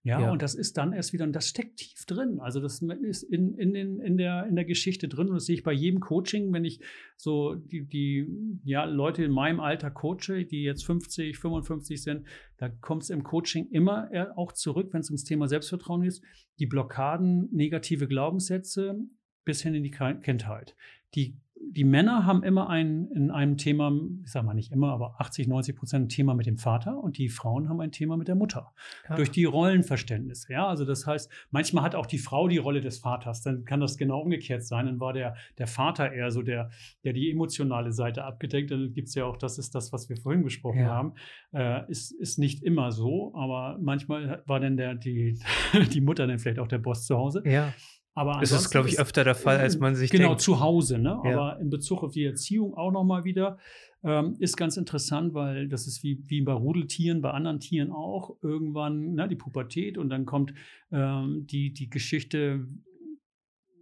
Ja, ja, und das ist dann erst wieder, und das steckt tief drin. Also das ist in, in, in, in, der, in der Geschichte drin. Und das sehe ich bei jedem Coaching, wenn ich so die, die ja, Leute in meinem Alter coache, die jetzt 50, 55 sind, da kommt es im Coaching immer auch zurück, wenn es ums Thema Selbstvertrauen ist, die Blockaden, negative Glaubenssätze bis hin in die Kindheit. Die die Männer haben immer ein, in einem Thema, ich sage mal nicht immer, aber 80, 90 Prozent ein Thema mit dem Vater und die Frauen haben ein Thema mit der Mutter. Ja. Durch die Rollenverständnisse. Ja, also das heißt, manchmal hat auch die Frau die Rolle des Vaters. Dann kann das genau umgekehrt sein. Dann war der, der Vater eher so der, der die emotionale Seite abgedeckt. Dann gibt es ja auch, das ist das, was wir vorhin besprochen ja. haben. Äh, ist, ist nicht immer so, aber manchmal war dann der, die, *laughs* die Mutter dann vielleicht auch der Boss zu Hause. Ja. Aber das ist, glaube ich, öfter der Fall, als man sich genau, denkt. Genau, zu Hause. Ne? Ja. Aber in Bezug auf die Erziehung auch nochmal wieder ähm, ist ganz interessant, weil das ist wie, wie bei Rudeltieren, bei anderen Tieren auch. Irgendwann ne, die Pubertät und dann kommt ähm, die, die Geschichte,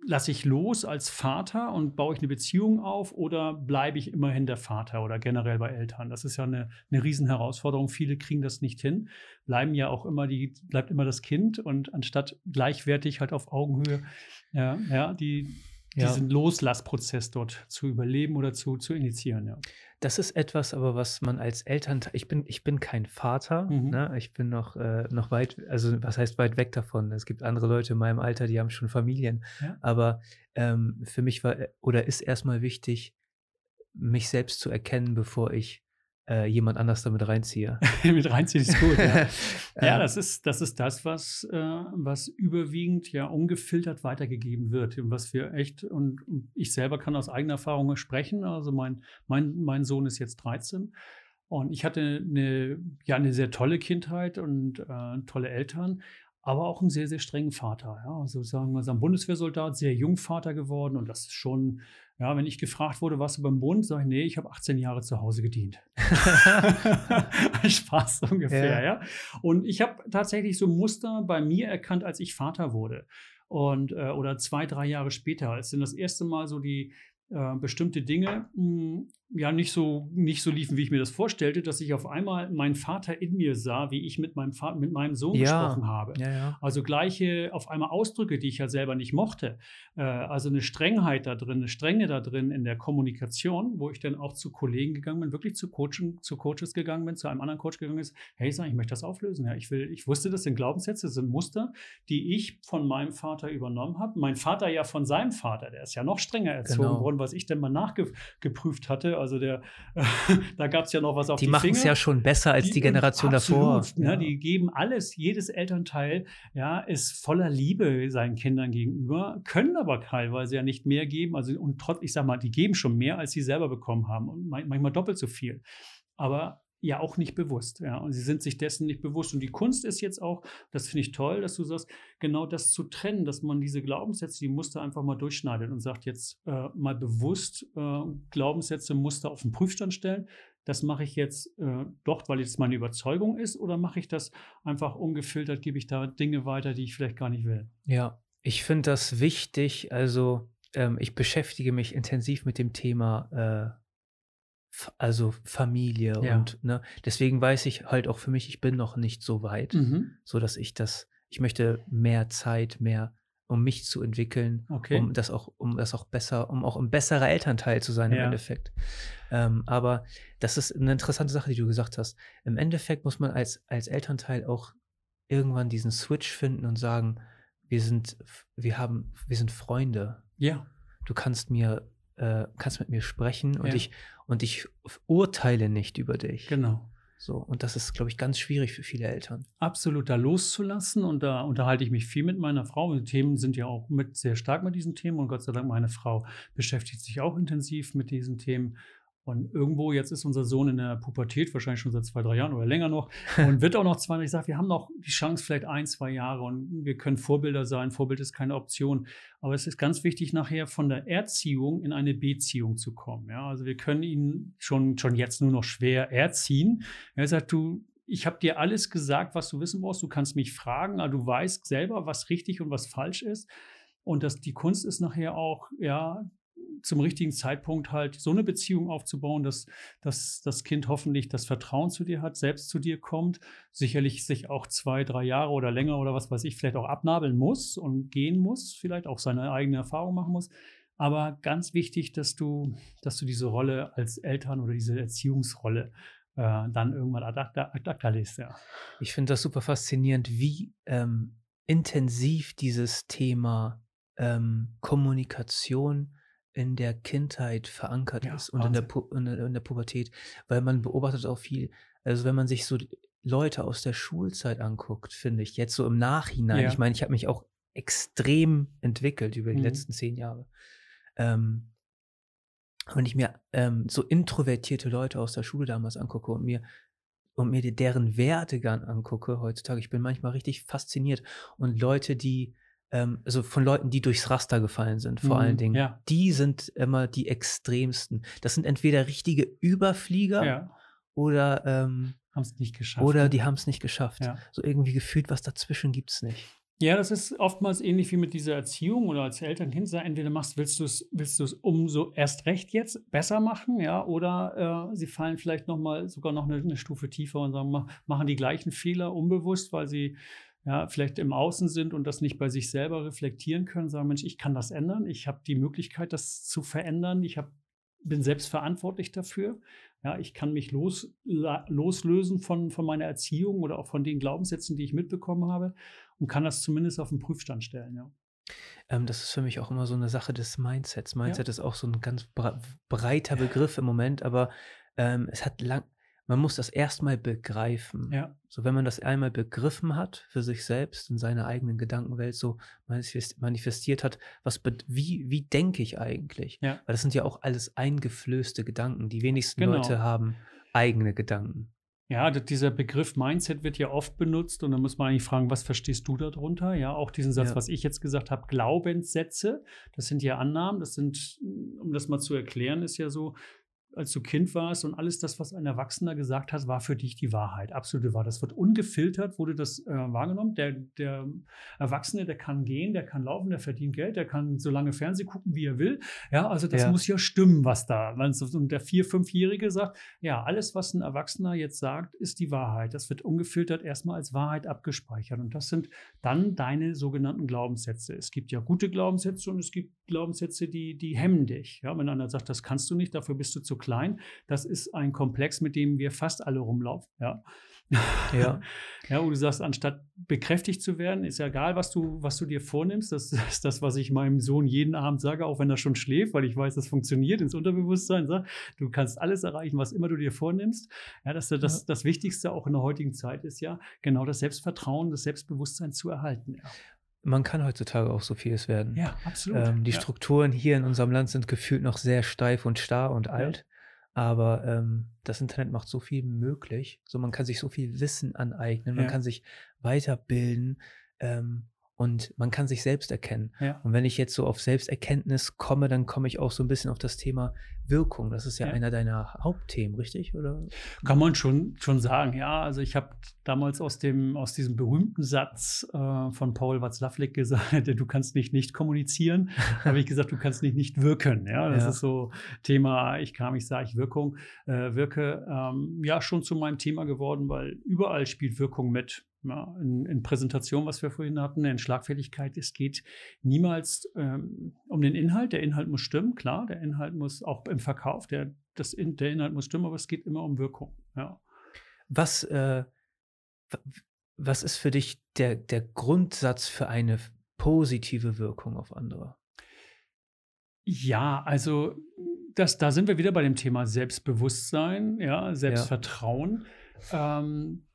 lasse ich los als Vater und baue ich eine Beziehung auf oder bleibe ich immerhin der Vater oder generell bei Eltern? Das ist ja eine, eine Riesenherausforderung. Viele kriegen das nicht hin, bleiben ja auch immer die, bleibt immer das Kind und anstatt gleichwertig halt auf Augenhöhe, ja, ja die, diesen ja. Loslassprozess dort zu überleben oder zu, zu initiieren, ja. Das ist etwas, aber was man als Eltern, ich bin, ich bin kein Vater, mhm. ne? ich bin noch, äh, noch weit, also was heißt weit weg davon? Es gibt andere Leute in meinem Alter, die haben schon Familien, ja. aber ähm, für mich war oder ist erstmal wichtig, mich selbst zu erkennen, bevor ich äh, jemand anders damit reinziehe. *laughs* mit reinziehen ist gut, *laughs* ja. ja, das ist, das ist das, was, äh, was überwiegend ja ungefiltert weitergegeben wird. Und was wir echt, und, ich selber kann aus eigener Erfahrung sprechen. Also mein, mein, mein Sohn ist jetzt 13. Und ich hatte eine, ja, eine sehr tolle Kindheit und äh, tolle Eltern, aber auch einen sehr, sehr strengen Vater. Ja. Also sagen wir, ein Bundeswehrsoldat, sehr jung Vater geworden und das ist schon ja, wenn ich gefragt wurde, warst du beim Bund, sage ich, nee, ich habe 18 Jahre zu Hause gedient. *laughs* *laughs* Spaß ungefähr, ja. ja. Und ich habe tatsächlich so Muster bei mir erkannt, als ich Vater wurde. Und, äh, oder zwei, drei Jahre später, als dann das erste Mal so die äh, bestimmte Dinge mh, hm, ja nicht so, nicht so liefen, wie ich mir das vorstellte, dass ich auf einmal meinen Vater in mir sah, wie ich mit meinem, Vater, mit meinem Sohn ja. gesprochen habe. Ja, ja. Also gleiche, auf einmal Ausdrücke, die ich ja selber nicht mochte. Äh, also eine Strengheit da drin, eine Strenge da drin in der Kommunikation, wo ich dann auch zu Kollegen gegangen bin, wirklich zu, Coachen, zu Coaches gegangen bin, zu einem anderen Coach gegangen ist, hey, sag, ich möchte das auflösen. Ja, ich, will, ich wusste, das sind Glaubenssätze, das sind Muster, die ich von meinem Vater übernommen habe. Mein Vater ja von seinem Vater, der ist ja noch strenger erzogen genau. worden, was ich dann mal nachgeprüft hatte also der, *laughs* da gab es ja noch was auf die, die machen es ja schon besser als die, die Generation absolut, davor. Ne, ja. Die geben alles, jedes Elternteil ja, ist voller Liebe seinen Kindern gegenüber, können aber teilweise ja nicht mehr geben. Also und trotz, ich sag mal, die geben schon mehr, als sie selber bekommen haben und manchmal doppelt so viel. Aber ja auch nicht bewusst. Ja. Und sie sind sich dessen nicht bewusst. Und die Kunst ist jetzt auch, das finde ich toll, dass du sagst, genau das zu trennen, dass man diese Glaubenssätze, die Muster einfach mal durchschneidet und sagt jetzt äh, mal bewusst äh, Glaubenssätze, Muster auf den Prüfstand stellen. das mache ich jetzt äh, doch, weil es meine Überzeugung ist, oder mache ich das einfach ungefiltert, gebe ich da Dinge weiter, die ich vielleicht gar nicht will? Ja, ich finde das wichtig. Also ähm, ich beschäftige mich intensiv mit dem Thema, äh, also Familie Ja. und ne, deswegen weiß ich halt auch für mich, ich bin noch nicht so weit, Mhm. so dass ich das, ich möchte mehr Zeit, mehr, um mich zu entwickeln, Okay. um das auch, um das auch besser, um auch ein besserer Elternteil zu sein im Ja. Endeffekt. Ähm, aber das ist eine interessante Sache, die du gesagt hast. Im Endeffekt muss man als, als Elternteil auch irgendwann diesen Switch finden und sagen, wir sind, wir haben, wir sind Freunde. Ja, Du kannst mir, äh, kannst mit mir sprechen und Ja. ich, und ich urteile nicht über dich. genau. So. Und das ist, glaube ich, ganz schwierig für viele Eltern. absolut da loszulassen. Und da unterhalte ich mich viel mit meiner Frau. Die Themen sind ja auch mit sehr stark mit diesen Themen. Und Gott sei Dank, meine Frau beschäftigt sich auch intensiv mit diesen Themen. Und irgendwo, jetzt ist unser Sohn in der Pubertät, wahrscheinlich schon seit zwei, drei Jahren oder länger noch, und wird auch noch zwei. Ich sage, wir haben noch die Chance, vielleicht ein, zwei Jahre und wir können Vorbilder sein. Vorbild ist keine Option. Aber es ist ganz wichtig, nachher von der Erziehung in eine Beziehung zu kommen. Ja, also wir können ihn schon, schon jetzt nur noch schwer erziehen. Er sagt, du, ich habe dir alles gesagt, was du wissen brauchst. Du kannst mich fragen, aber du weißt selber, was richtig und was falsch ist. Und dass die Kunst ist nachher auch, ja, zum richtigen Zeitpunkt halt so eine Beziehung aufzubauen, dass, dass das Kind hoffentlich das Vertrauen zu dir hat, selbst zu dir kommt, sicherlich sich auch zwei, drei Jahre oder länger oder was weiß ich, vielleicht auch abnabeln muss und gehen muss, vielleicht auch seine eigene Erfahrung machen muss. Aber ganz wichtig, dass du, dass du diese Rolle als Eltern oder diese Erziehungsrolle äh, dann irgendwann ad acta, ad ja. Ich finde das super faszinierend, wie ähm, intensiv dieses Thema ähm, Kommunikation in der Kindheit verankert Ja, ist und in der. Pu in, der, Pubertät, weil man beobachtet auch viel, also wenn man sich so Leute aus der Schulzeit anguckt, finde ich, jetzt so im Nachhinein, Ja. ich meine, ich habe mich auch extrem entwickelt über die Mhm. letzten zehn Jahre. Ähm, wenn ich mir ähm, so introvertierte Leute aus der Schule damals angucke und mir und mir deren Werdegang angucke heutzutage, ich bin manchmal richtig fasziniert. Und Leute, die, ähm, also von Leuten, die durchs Raster gefallen sind, vor Mhm, allen Dingen, ja. die sind immer die extremsten. Das sind entweder richtige Überflieger Ja, oder, ähm, haben es nicht geschafft. oder ne? die haben es nicht geschafft. Ja. So irgendwie gefühlt, was dazwischen gibt es nicht. Ja, das ist oftmals ähnlich wie mit dieser Erziehung oder als Eltern-Kind sein. Entweder machst, willst du es, willst du es umso erst recht jetzt besser machen, ja, oder äh, sie fallen vielleicht noch mal sogar noch eine, eine Stufe tiefer und sagen, ma- machen die gleichen Fehler unbewusst, weil sie ja, vielleicht im Außen sind und das nicht bei sich selber reflektieren können, sagen, Mensch, ich kann das ändern, ich habe die Möglichkeit, das zu verändern, ich hab, bin selbst verantwortlich dafür. Ja, ich kann mich los, loslösen von, von meiner Erziehung oder auch von den Glaubenssätzen, die ich mitbekommen habe und kann das zumindest auf den Prüfstand stellen. Ja. Ähm, das ist für mich auch immer so eine Sache des Mindsets. Mindset ist auch so ein ganz bre breiter Begriff im Moment, aber ähm, es hat lang, man muss das erstmal begreifen. Ja, So, wenn man das einmal begriffen hat für sich selbst in seiner eigenen Gedankenwelt so manifest- manifestiert hat, was wie, wie denke ich eigentlich? Ja. Weil das sind ja auch alles eingeflößte Gedanken. Die wenigsten Genau. Leute haben eigene Gedanken. ja dieser Begriff Mindset wird ja oft benutzt und dann muss man eigentlich fragen, was verstehst du darunter? Ja, auch diesen Satz, Ja. was ich jetzt gesagt habe, Glaubenssätze, das sind ja Annahmen, das sind, um das mal zu erklären, ist ja so, als du Kind warst und alles das, was ein Erwachsener gesagt hat, war für dich die Wahrheit, absolute Wahrheit. Das wird ungefiltert, wurde das äh, wahrgenommen. Der, der Erwachsene, der kann gehen, der kann laufen, der verdient Geld, der kann so lange Fernsehen gucken, wie er will. Ja, also das Ja. muss ja stimmen, was da. Und der Vier-, Fünfjährige sagt, ja, alles, was ein Erwachsener jetzt sagt, ist die Wahrheit. Das wird ungefiltert erstmal als Wahrheit abgespeichert. Und das sind dann deine sogenannten Glaubenssätze. Es gibt ja gute Glaubenssätze und es gibt Glaubenssätze, die, die hemmen dich. Ja, wenn einer sagt, das kannst du nicht, dafür bist du zu klein. Das ist ein Komplex, mit dem wir fast alle rumlaufen. Ja. Ja. *laughs* Ja, wo du sagst, anstatt bekräftigt zu werden, ist ja egal, was du, was du dir vornimmst. Das *laughs* ist das, was ich meinem Sohn jeden Abend sage, auch wenn er schon schläft, weil ich weiß, das funktioniert ins Unterbewusstsein. Sag, du kannst alles erreichen, was immer du dir vornimmst. Ja, das, das, Ja. das Wichtigste auch in der heutigen Zeit ist ja, genau das Selbstvertrauen, das Selbstbewusstsein zu erhalten. Ja, Man kann heutzutage auch so vieles werden. ja absolut. Ähm, die ja. Strukturen hier in unserem Land sind gefühlt noch sehr steif und starr und alt. Aber ähm, das Internet macht so viel möglich. So, man kann sich so viel Wissen aneignen, man Ja. kann sich weiterbilden. Ähm, und man kann sich selbst erkennen. Ja. Und wenn ich jetzt so auf Selbsterkenntnis komme, dann komme ich auch so ein bisschen auf das Thema Wirkung. Das ist ja, Ja. einer deiner Hauptthemen, richtig? Oder? Kann man schon, schon sagen, ja. Also ich habe damals aus, dem, aus diesem berühmten Satz äh, von Paul Watzlawick gesagt, *laughs* du kannst nicht nicht kommunizieren, habe ich gesagt, du kannst nicht nicht wirken. Ja, das Ja. ist so Thema, ich kam, ich sage, ich Wirkung, äh, wirke, ähm, ja, schon zu meinem Thema geworden, weil überall spielt Wirkung mit. Ja, in, in Präsentation, was wir vorhin hatten, in Schlagfertigkeit, es geht niemals ähm, um den Inhalt. Der Inhalt muss stimmen, klar, der Inhalt muss auch im Verkauf, der, das, der Inhalt muss stimmen, aber es geht immer um Wirkung. Ja. Was, äh, was ist für dich der, der Grundsatz für eine positive Wirkung auf andere? Ja, also das, da sind wir wieder bei dem Thema Selbstbewusstsein, ja, Selbstvertrauen. Ähm,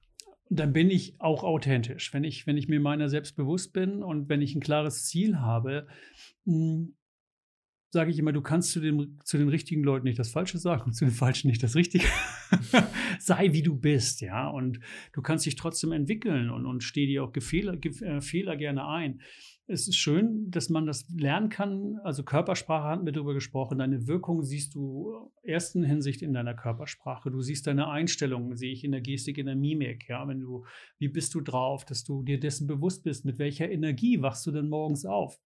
dann bin ich auch authentisch. Wenn ich, wenn ich mir meiner selbst bewusst bin und wenn ich ein klares Ziel habe, sage ich immer, du kannst zu den, zu den richtigen Leuten nicht das Falsche sagen und zu den Falschen nicht das Richtige. *laughs* Sei wie du bist, ja. Und du kannst dich trotzdem entwickeln und, und steh dir auch Gefehler, Ge äh, Fehler gerne ein. Es ist schön, dass man das lernen kann. Also Körpersprache hatten wir darüber gesprochen. Deine Wirkung siehst du ersten Hinsicht in deiner Körpersprache. Du siehst deine Einstellung, sehe ich in der Gestik, in der Mimik. Ja, wenn du, wie bist du drauf, dass du dir dessen bewusst bist, mit welcher Energie wachst du denn morgens auf?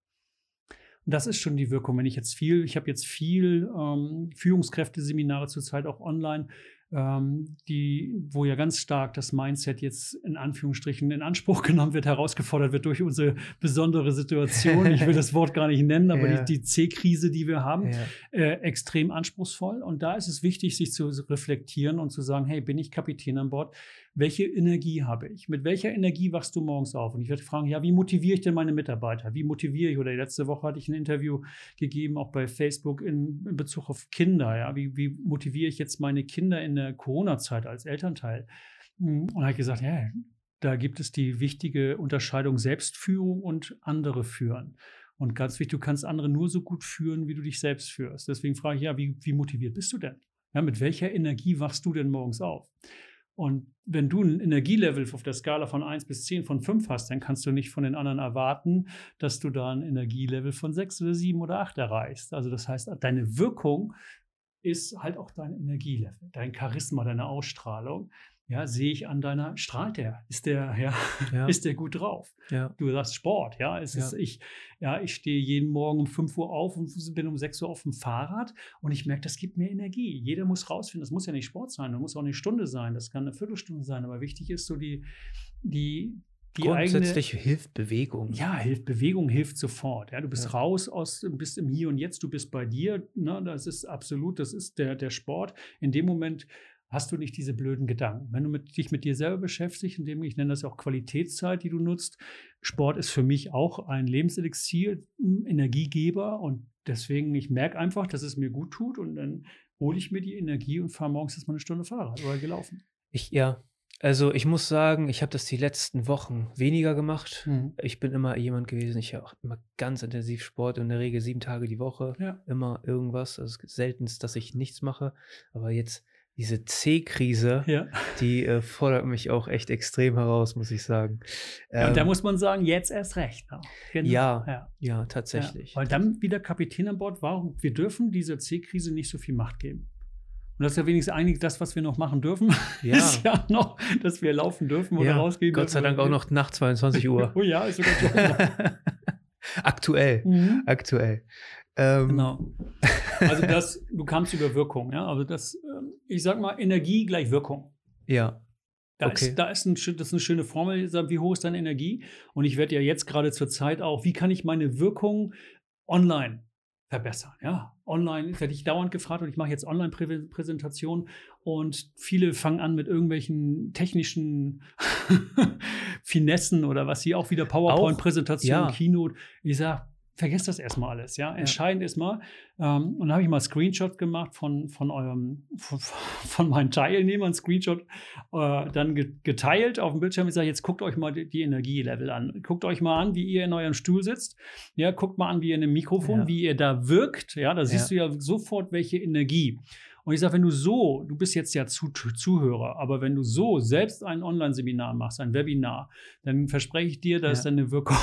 Und das ist schon die Wirkung. Wenn ich jetzt viel, ich habe jetzt viel ähm, Führungskräfteseminare zurzeit auch online, ähm, die, wo ja ganz stark das Mindset jetzt in Anführungsstrichen in Anspruch *laughs* genommen wird, herausgefordert wird durch unsere besondere Situation. Ich will *laughs* das Wort gar nicht nennen, aber Ja. die, die C-Krise, die wir haben, Ja. äh, extrem anspruchsvoll. Und da ist es wichtig, sich zu reflektieren und zu sagen, hey, bin ich Kapitän an Bord? Welche Energie habe ich? Mit welcher Energie wachst du morgens auf? Und ich werde fragen, ja, wie motiviere ich denn meine Mitarbeiter? Wie motiviere ich? Oder letzte Woche hatte ich ein Interview gegeben, auch bei Facebook in, in Bezug auf Kinder. Ja, wie, wie motiviere ich jetzt meine Kinder in der Corona-Zeit als Elternteil? Und da habe gesagt, ja, da gibt es die wichtige Unterscheidung Selbstführung und andere führen. Und ganz wichtig, du kannst andere nur so gut führen, wie du dich selbst führst. Deswegen frage ich, ja, wie, wie motiviert bist du denn? Ja, mit welcher Energie wachst du denn morgens auf? Und wenn du ein Energielevel auf der Skala von 1 bis 10 von 5 hast, dann kannst du nicht von den anderen erwarten, dass du da ein Energielevel von 6 oder 7 oder 8 erreichst. Also das heißt, deine Wirkung ist halt auch dein Energielevel, dein Charisma, deine Ausstrahlung. Ja, sehe ich an deiner, strahlt der? Ist der, ja, Ja. *laughs* ist der gut drauf? ja. Du sagst Sport, ja. Es ist, ich, ja, ich stehe jeden Morgen um 5 Uhr auf und bin um 6 Uhr auf dem Fahrrad und ich merke, das gibt mir Energie. Jeder muss rausfinden. Das muss ja nicht Sport sein, das muss auch eine Stunde sein, das kann eine Viertelstunde sein, aber wichtig ist so die, die, die eigene. Grundsätzlich hilft Bewegung. Ja, hilft, Bewegung hilft sofort. Ja, du bist Ja. raus aus, bist im Hier und Jetzt, du bist bei dir. Ne, das ist absolut, das ist der, der Sport. In dem Moment hast du nicht diese blöden Gedanken. Wenn du mit, dich mit dir selber beschäftigst, indem ich nenne das auch Qualitätszeit, die du nutzt. Sport ist für mich auch ein Lebenselixier, ein Energiegeber und deswegen, ich merke einfach, dass es mir gut tut und dann hole ich mir die Energie und fahre morgens erstmal eine Stunde Fahrrad oder gelaufen. Ich, ja. Also ich muss sagen, ich habe das die letzten Wochen weniger gemacht. Mhm. Ich bin immer jemand gewesen, ich habe auch immer ganz intensiv Sport, in der Regel sieben Tage die Woche, Ja. immer irgendwas. Also es ist seltenst, dass ich nichts mache. Aber jetzt diese C-Krise, Ja. die äh, fordert mich auch echt extrem heraus, muss ich sagen. Ja, und da Ähm, muss man sagen, jetzt erst recht. Genau. Ja, ja. ja, tatsächlich. Weil dann wieder Kapitän an Bord war. Wir dürfen dieser C-Krise nicht so viel Macht geben. Und das ist ja wenigstens eigentlich das, was wir noch machen dürfen. *laughs* Ja. ist ja noch, dass wir laufen dürfen oder rausgehen Gott sei dürfen. Dank auch noch nach 22 Uhr. *laughs* oh ja, ist sogar *laughs* aktuell, mhm. aktuell. Ähm, Genau. Also das, *laughs* du kamst über Wirkung, ja. Also das, ähm, ich sag mal, Energie gleich Wirkung. Ja, Da, Okay. ist, da ist, ein, das ist eine schöne Formel, wie hoch ist deine Energie? Und ich werde ja jetzt gerade zur Zeit auch, wie kann ich meine Wirkung online verbessern? Ja, online werde ich dauernd gefragt und ich mache jetzt Online-Präsentationen und viele fangen an mit irgendwelchen technischen *laughs* Finessen oder was sie auch wieder PowerPoint-Präsentation, ja. Keynote. Ich sage, vergesst das erstmal alles, ja. Entscheidend ist mal, ähm, und da habe ich mal Screenshot gemacht von, von eurem, von, von meinen Teilnehmern, Screenshot äh, dann ge- geteilt auf dem Bildschirm. Ich sage, jetzt guckt euch mal die, die Energielevel an. Guckt euch mal an, wie ihr in eurem Stuhl sitzt. Ja, guckt mal an, wie ihr in dem Mikrofon, Ja. wie ihr da wirkt. Ja, da siehst du ja sofort, welche Energie. Und ich sage, wenn du so, du bist jetzt ja zu, Zuhörer, aber wenn du so selbst ein Online-Seminar machst, ein Webinar, dann verspreche ich dir, da ist Ja. deine Wirkung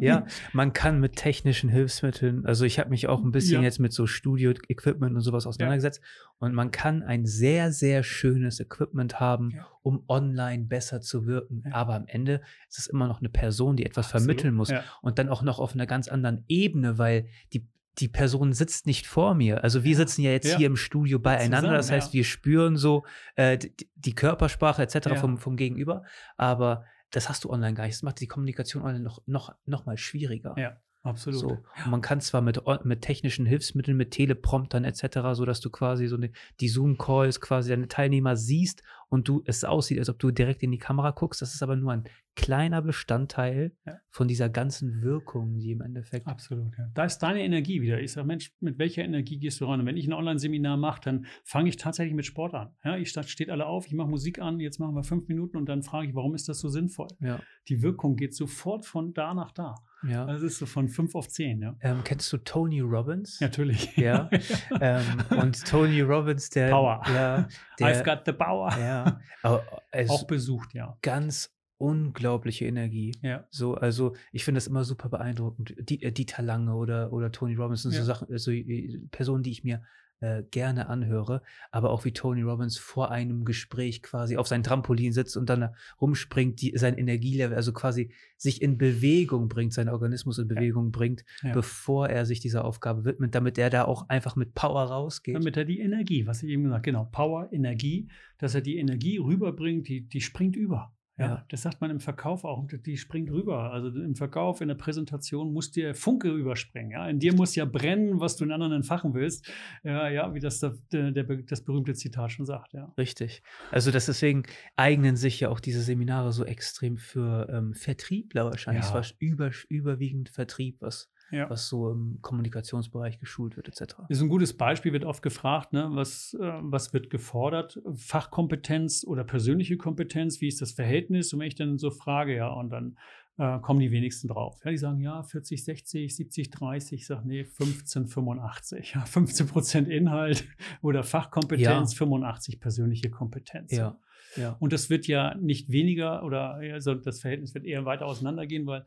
ja, *laughs* man kann mit technischen Hilfsmitteln, also ich habe mich auch ein bisschen Ja. jetzt mit so Studio-Equipment und sowas auseinandergesetzt und man kann ein sehr, sehr schönes Equipment haben, Ja. um online besser zu wirken. Ja. Aber am Ende ist es immer noch eine Person, die etwas Absolut. vermitteln muss Ja. und dann auch noch auf einer ganz anderen Ebene, weil die die Person sitzt nicht vor mir. Also wir Ja. sitzen ja jetzt Ja. hier im Studio beieinander. Das Zusammen, heißt, ja. wir spüren so äh, die, die Körpersprache etc. Ja. vom, vom Gegenüber. Aber das hast du online gar nicht. Das macht die Kommunikation online noch, noch, noch mal schwieriger. Ja, absolut. So. Und man kann zwar mit, mit technischen Hilfsmitteln, mit Telepromptern etc., so dass du quasi so eine, die Zoom-Calls quasi deine Teilnehmer siehst und du es aussieht, als ob du direkt in die Kamera guckst. Das ist aber nur ein kleiner Bestandteil Ja. von dieser ganzen Wirkung, die im Endeffekt. Absolut, ja. Da ist deine Energie wieder. Ich sage, Mensch, mit welcher Energie gehst du ran? Und wenn ich ein Online-Seminar mache, dann fange ich tatsächlich mit Sport an. Ja, ich steht alle auf, ich mache Musik an, jetzt machen wir fünf Minuten und dann frage ich, warum ist das so sinnvoll? Ja, Die Wirkung geht sofort von da nach da. ja. Das ist so von fünf auf zehn, ja. Ähm, kennst du Tony Robbins? Natürlich. Ja. *laughs* ähm, und Tony Robbins, der. Power. Ja, der, I've got the power. Ja, *laughs* es Auch besucht, ja. ganz unglaubliche Energie. Ja. So, also ich finde das immer super beeindruckend. Die, äh, Dieter Lange oder, oder Tony Robbins sind Ja. so Sachen, so äh, Personen, die ich mir äh, gerne anhöre, aber auch wie Tony Robbins vor einem Gespräch quasi auf sein Trampolin sitzt und dann da rumspringt, die, sein Energielevel, also quasi sich in Bewegung bringt, seinen Organismus in Bewegung bringt, Ja. bevor er sich dieser Aufgabe widmet, damit er da auch einfach mit Power rausgeht. Damit er die Energie, was ich eben gesagt genau, Power, Energie, dass er die Energie rüberbringt, die, die springt über. Ja, Ja. das sagt man im Verkauf auch, die springt rüber. Also im Verkauf, in der Präsentation muss dir Funke rüberspringen. Ja? In dir muss ja brennen, was du in anderen entfachen willst. Ja, ja wie das der, der, das berühmte Zitat schon sagt. Ja. Richtig. Also das deswegen eignen sich ja auch diese Seminare so extrem für ähm, Vertriebler wahrscheinlich. Ja. Es war über, überwiegend Vertrieb, was, Ja. was so im Kommunikationsbereich geschult wird, etc. Ist ein gutes Beispiel, wird oft gefragt, ne? was, äh, was wird gefordert? Fachkompetenz oder persönliche Kompetenz? Wie ist das Verhältnis? Und wenn ich dann so frage, ja, und dann äh, kommen die wenigsten drauf. Ja, die sagen, ja, 40, 60, 70, 30. Ich sage, nee, 15, 85. Ja, 15 Prozent Inhalt oder Fachkompetenz, 85 persönliche Kompetenz. Ja, ja. Und das wird ja nicht weniger oder also das Verhältnis wird eher weiter auseinandergehen, weil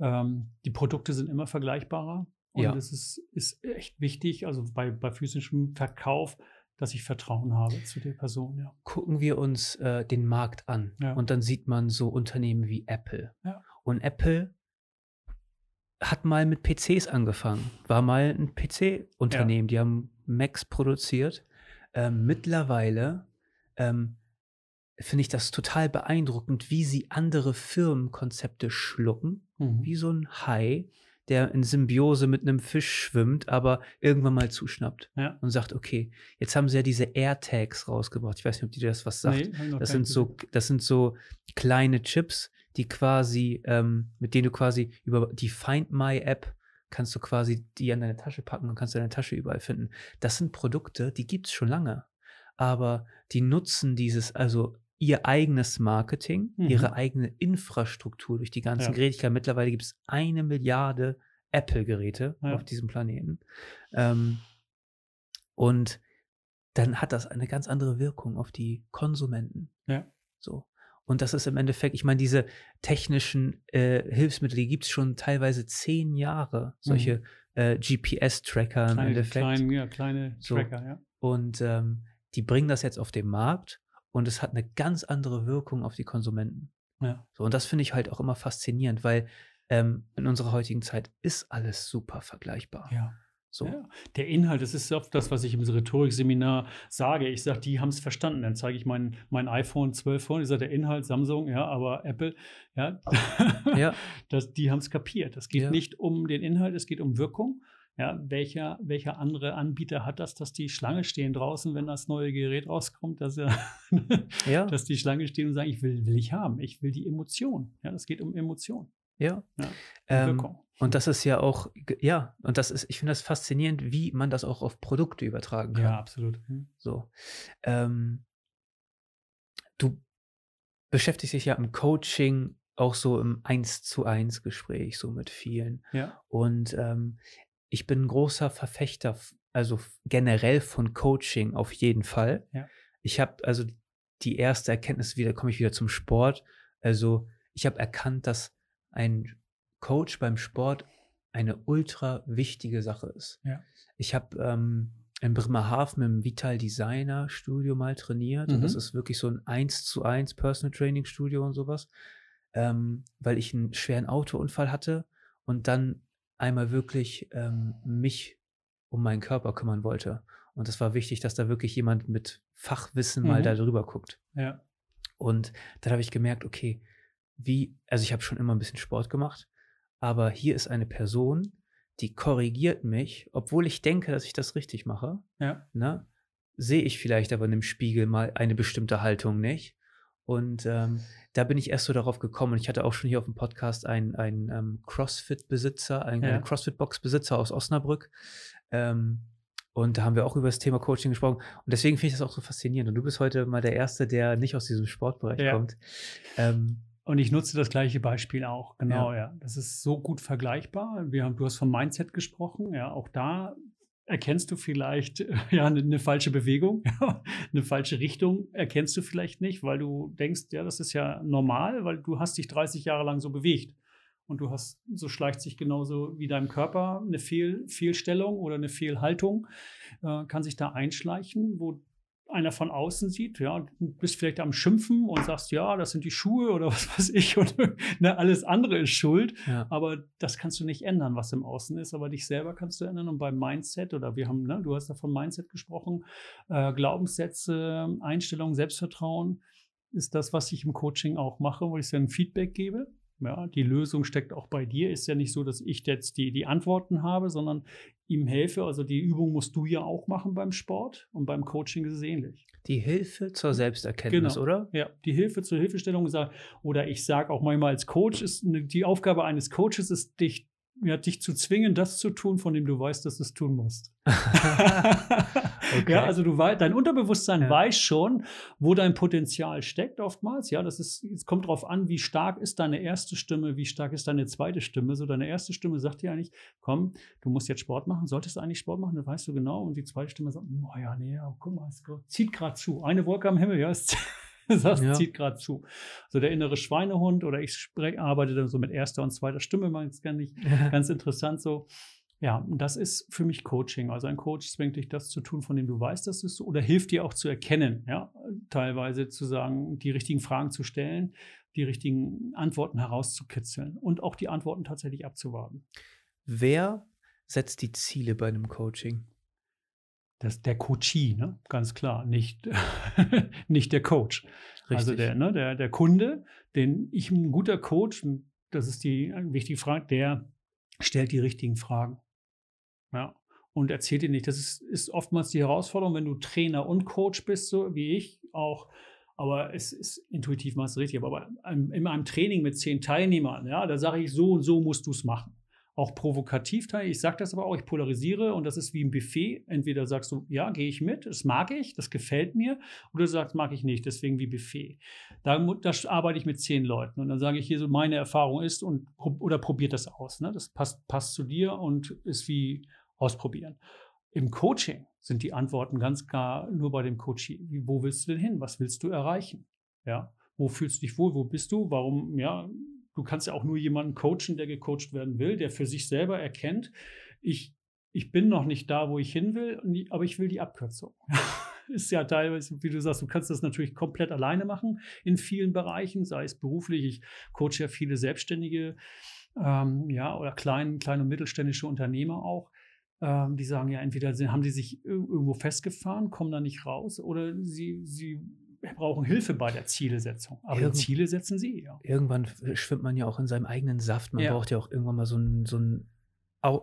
ähm, die Produkte sind immer vergleichbarer. Und Ja. es ist, ist echt wichtig, also bei, bei physischem Verkauf, dass ich Vertrauen habe zu der Person, ja. Gucken wir uns äh, den Markt an Ja. und dann sieht man so Unternehmen wie Apple. Ja. Und Apple hat mal mit PCs angefangen, war mal ein PC-Unternehmen, die haben Macs produziert. Ähm, mittlerweile ähm, finde ich das total beeindruckend, wie sie andere Firmenkonzepte schlucken, Mhm. wie so ein Hai, der in Symbiose mit einem Fisch schwimmt, aber irgendwann mal zuschnappt Ja. und sagt, okay, jetzt haben sie ja diese AirTags rausgebracht. Ich weiß nicht, ob dir das was sagt. Nee, Das sind so, das sind so kleine Chips, die quasi, ähm, mit denen du quasi über die Find My App kannst du quasi die an deine Tasche packen und kannst deine Tasche überall finden. Das sind Produkte, die gibt es schon lange. Aber die nutzen dieses, also ihr eigenes Marketing, Mhm. ihre eigene Infrastruktur durch die ganzen Ja. Geräte. Ich glaube, Mittlerweile gibt es eine Milliarde Apple-Geräte Ja. auf diesem Planeten. Ähm, und dann hat das eine ganz andere Wirkung auf die Konsumenten. Ja. So. Und das ist im Endeffekt, ich meine, diese technischen äh, Hilfsmittel, die gibt es schon teilweise zehn Jahre, solche äh, GPS-Tracker im Mhm. Endeffekt. kleine, ja, kleine So. Tracker, ja. Und ähm, die bringen das jetzt auf den Markt und es hat eine ganz andere Wirkung auf die Konsumenten. ja. So, und das finde ich halt auch immer faszinierend, weil ähm, in unserer heutigen Zeit ist alles super vergleichbar. ja. So. Ja, der Inhalt, das ist oft das, was ich im Rhetorikseminar sage. Ich sage, die haben es verstanden. Dann zeige ich mein, mein iPhone 12 vor. Ich sage, der Inhalt Samsung, ja, aber Apple, ja, Ja. *laughs* das, die haben es kapiert. Es geht Ja. nicht um den Inhalt, es geht um Wirkung. Ja, welcher, welcher andere Anbieter hat das, dass die Schlange stehen draußen, wenn das neue Gerät rauskommt, dass, er, *laughs* Ja. dass die Schlange stehen und sagen, ich will, will ich haben, ich will die Emotion. Ja, es geht um Emotion, Ja. Ja, Ähm, und das ist ja auch, ja, und das ist, ich finde das faszinierend, wie man das auch auf Produkte übertragen kann. Ja, absolut. Hm. So. Ähm, du beschäftigst dich ja im Coaching auch so im Eins zu eins Gespräch, so mit vielen. Ja, Und ähm, ich bin ein großer Verfechter, also generell von Coaching auf jeden Fall. Ja. Ich habe also die erste Erkenntnis wieder, komme ich wieder zum Sport. Also ich habe erkannt, dass ein Coach beim Sport eine ultra wichtige Sache ist. Ja. Ich habe ähm, in Bremerhaven im Vital Designer Studio mal trainiert. Und das Mhm. ist wirklich so ein 1 zu 1 Personal Training Studio und sowas. Ähm, weil ich einen schweren Autounfall hatte und dann einmal wirklich ähm, mich um meinen Körper kümmern wollte. Und es war wichtig, dass da wirklich jemand mit Fachwissen mal Mhm. da drüber guckt. Ja. Und dann habe ich gemerkt, okay, wie, also ich habe schon immer ein bisschen Sport gemacht, aber hier ist eine Person, die korrigiert mich, obwohl ich denke, dass ich das richtig mache. Ja. Ne? Sehe ich vielleicht aber in dem Spiegel mal eine bestimmte Haltung nicht. Und ähm, da bin ich erst so darauf gekommen. Und ich hatte auch schon hier auf dem Podcast einen, einen ähm, CrossFit-Besitzer, einen, Ja. einen CrossFit-Box-Besitzer aus Osnabrück. Ähm, und da haben wir auch über das Thema Coaching gesprochen. Und deswegen finde ich das auch so faszinierend. Und du bist heute mal der Erste, der nicht aus diesem Sportbereich Ja. kommt. Ähm, Und ich nutze das gleiche Beispiel auch. Genau, ja. Das ist so gut vergleichbar. Wir haben, du hast vom Mindset gesprochen. Ja, auch da erkennst du vielleicht äh, *laughs* ja eine, falsche Bewegung, *laughs* eine falsche Richtung erkennst du vielleicht nicht, weil du denkst, ja, das ist ja normal, weil du hast dich 30 Jahre lang so bewegt. Und du hast, so schleicht sich genauso wie deinem Körper eine Fehl, Fehlstellung oder eine Fehlhaltung, äh, kann sich da einschleichen, wo einer von außen sieht, ja, du bist vielleicht am Schimpfen und sagst, ja, das sind die Schuhe oder *laughs* was weiß ich und ne, alles andere ist schuld. ja. Aber das kannst du nicht ändern, was im Außen ist, aber dich selber kannst du ändern. Und beim Mindset, oder wir haben, ne, du hast da von Mindset gesprochen, äh, Glaubenssätze, Einstellung, Selbstvertrauen ist das, was ich im Coaching auch mache, wo ich ein Feedback gebe. Ja, die Lösung steckt auch bei dir. Ist ja nicht so, dass ich jetzt die, die Antworten habe, sondern ihm helfe. Also die Übung musst du ja auch machen beim Sport und beim Coaching ist es ähnlich. Die Hilfe zur Selbsterkenntnis, Genau. oder? Ja, die Hilfe zur Hilfestellung oder ich sage auch manchmal als Coach ist die Aufgabe eines Coaches ist dich ja, dich zu zwingen, das zu tun, von dem du weißt, dass du es tun musst. *laughs* *laughs* Okay. Ja, also du weißt, dein Unterbewusstsein Ja. weiß schon, wo dein Potenzial steckt oftmals. Ja, das ist, es kommt darauf an, wie stark ist deine erste Stimme, wie stark ist deine zweite Stimme. So deine erste Stimme sagt dir eigentlich, komm, du musst jetzt Sport machen, solltest du eigentlich Sport machen, das weißt du genau. Und die zweite Stimme sagt, oh ja, nee, ja, guck mal, es zieht gerade zu. Eine Wolke am Himmel, ja, es *laughs* *laughs* das Ja. zieht gerade zu. So der innere Schweinehund oder ich sprech, arbeite dann so mit erster und zweiter Stimme, jetzt gar nicht *laughs* ganz interessant so. Ja, und das ist für mich Coaching. Also ein Coach zwingt dich, das zu tun, von dem du weißt, dass es so, oder hilft dir auch zu erkennen, ja, teilweise zu sagen, die richtigen Fragen zu stellen, die richtigen Antworten herauszukitzeln und auch die Antworten tatsächlich abzuwarten. Wer setzt die Ziele bei einem Coaching? Das der Coachee, ne? ganz klar, nicht, *laughs* nicht der Coach. Also Richtig. der, ne, der, der Kunde, den ich, ein guter Coach, das ist die wichtige Frage, der stellt die richtigen Fragen. Ja. Und erzählt dir nicht. Das ist, ist oftmals die Herausforderung, wenn du Trainer und Coach bist, so wie ich auch. Aber es ist intuitiv du richtig. Aber in einem Training mit zehn Teilnehmern, ja, da sage ich, so und so musst du es machen. Auch provokativ teil. Ich sage das aber auch, ich polarisiere und das ist wie ein Buffet. Entweder sagst du, ja, gehe ich mit, das mag ich, das gefällt mir, oder du sagst, mag ich nicht, deswegen wie Buffet. Da, da arbeite ich mit zehn Leuten und dann sage ich hier so, meine Erfahrung ist und oder probiert das aus. Ne? Das passt, passt zu dir und ist wie ausprobieren. Im Coaching sind die Antworten ganz klar nur bei dem Coachee. Wo willst du denn hin? Was willst du erreichen? Ja, wo fühlst du dich wohl? Wo bist du? Warum? Ja, du kannst ja auch nur jemanden coachen, der gecoacht werden will, der für sich selber erkennt, ich, ich bin noch nicht da, wo ich hin will, aber ich will die Abkürzung. *laughs* Ist ja teilweise, wie du sagst, du kannst das natürlich komplett alleine machen in vielen Bereichen, sei es beruflich. Ich coache ja viele Selbstständige, ähm, ja, oder kleine, kleine und mittelständische Unternehmer auch. Ähm, die sagen ja, entweder haben die sich ir- irgendwo festgefahren, kommen da nicht raus, oder sie, sie brauchen Hilfe bei der Zielesetzung. Aber die Irgend- Ziele setzen sie, ja. Irgendwann schwimmt man ja auch in seinem eigenen Saft. Man Ja. braucht ja auch irgendwann mal so einen so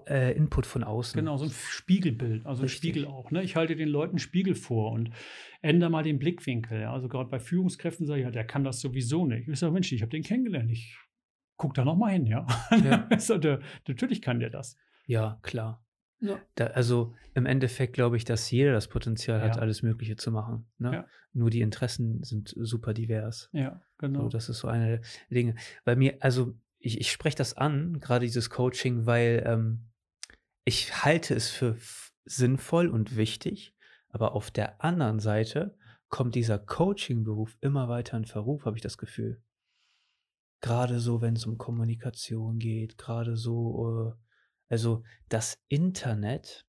äh, Input von außen. Genau, so ein Spiegelbild, also ein Richtig. Spiegel auch. Ne? Ich halte den Leuten Spiegel vor und ändere mal den Blickwinkel. Ja? Also gerade bei Führungskräften sage ich, ja, der kann das sowieso nicht. Ich sage, Mensch, ich habe den kennengelernt. Ich guck da noch mal hin, ja. Ja. *laughs* natürlich kann der das. Ja, klar. Ja. Da, also im Endeffekt glaube ich, dass jeder das Potenzial hat, Ja. alles Mögliche zu machen. Ne? Ja. Nur die Interessen sind super divers. Ja, genau. So, das ist so eine der Dinge. Bei mir, also ich, ich spreche das an, gerade dieses Coaching, weil ähm, ich halte es für sinnvoll und wichtig, aber auf der anderen Seite kommt dieser Coaching-Beruf immer weiter in Verruf, habe ich das Gefühl. gerade so, wenn es um Kommunikation geht, gerade so, äh, also das Internet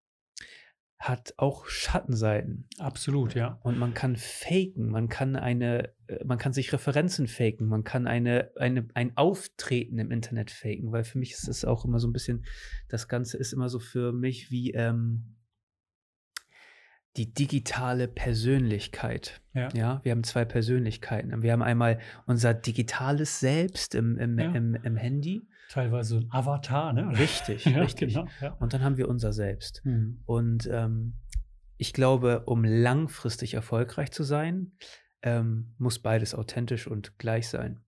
hat auch Schattenseiten. Absolut, ja. Und man kann faken, man kann eine, äh, man kann sich Referenzen faken, man kann eine, eine, ein Auftreten im Internet faken, weil für mich ist es auch immer so ein bisschen, das Ganze ist immer so für mich wie ähm, die digitale Persönlichkeit. Ja. ja. wir haben zwei Persönlichkeiten. Wir haben einmal unser digitales Selbst im, im, ja. im, im Handy teilweise ein Avatar, ne? Richtig, *laughs* ja, richtig. Genau, ja. Und dann haben wir unser Selbst. Mhm. Und ähm, ich glaube, um langfristig erfolgreich zu sein, ähm, muss beides authentisch und gleich sein.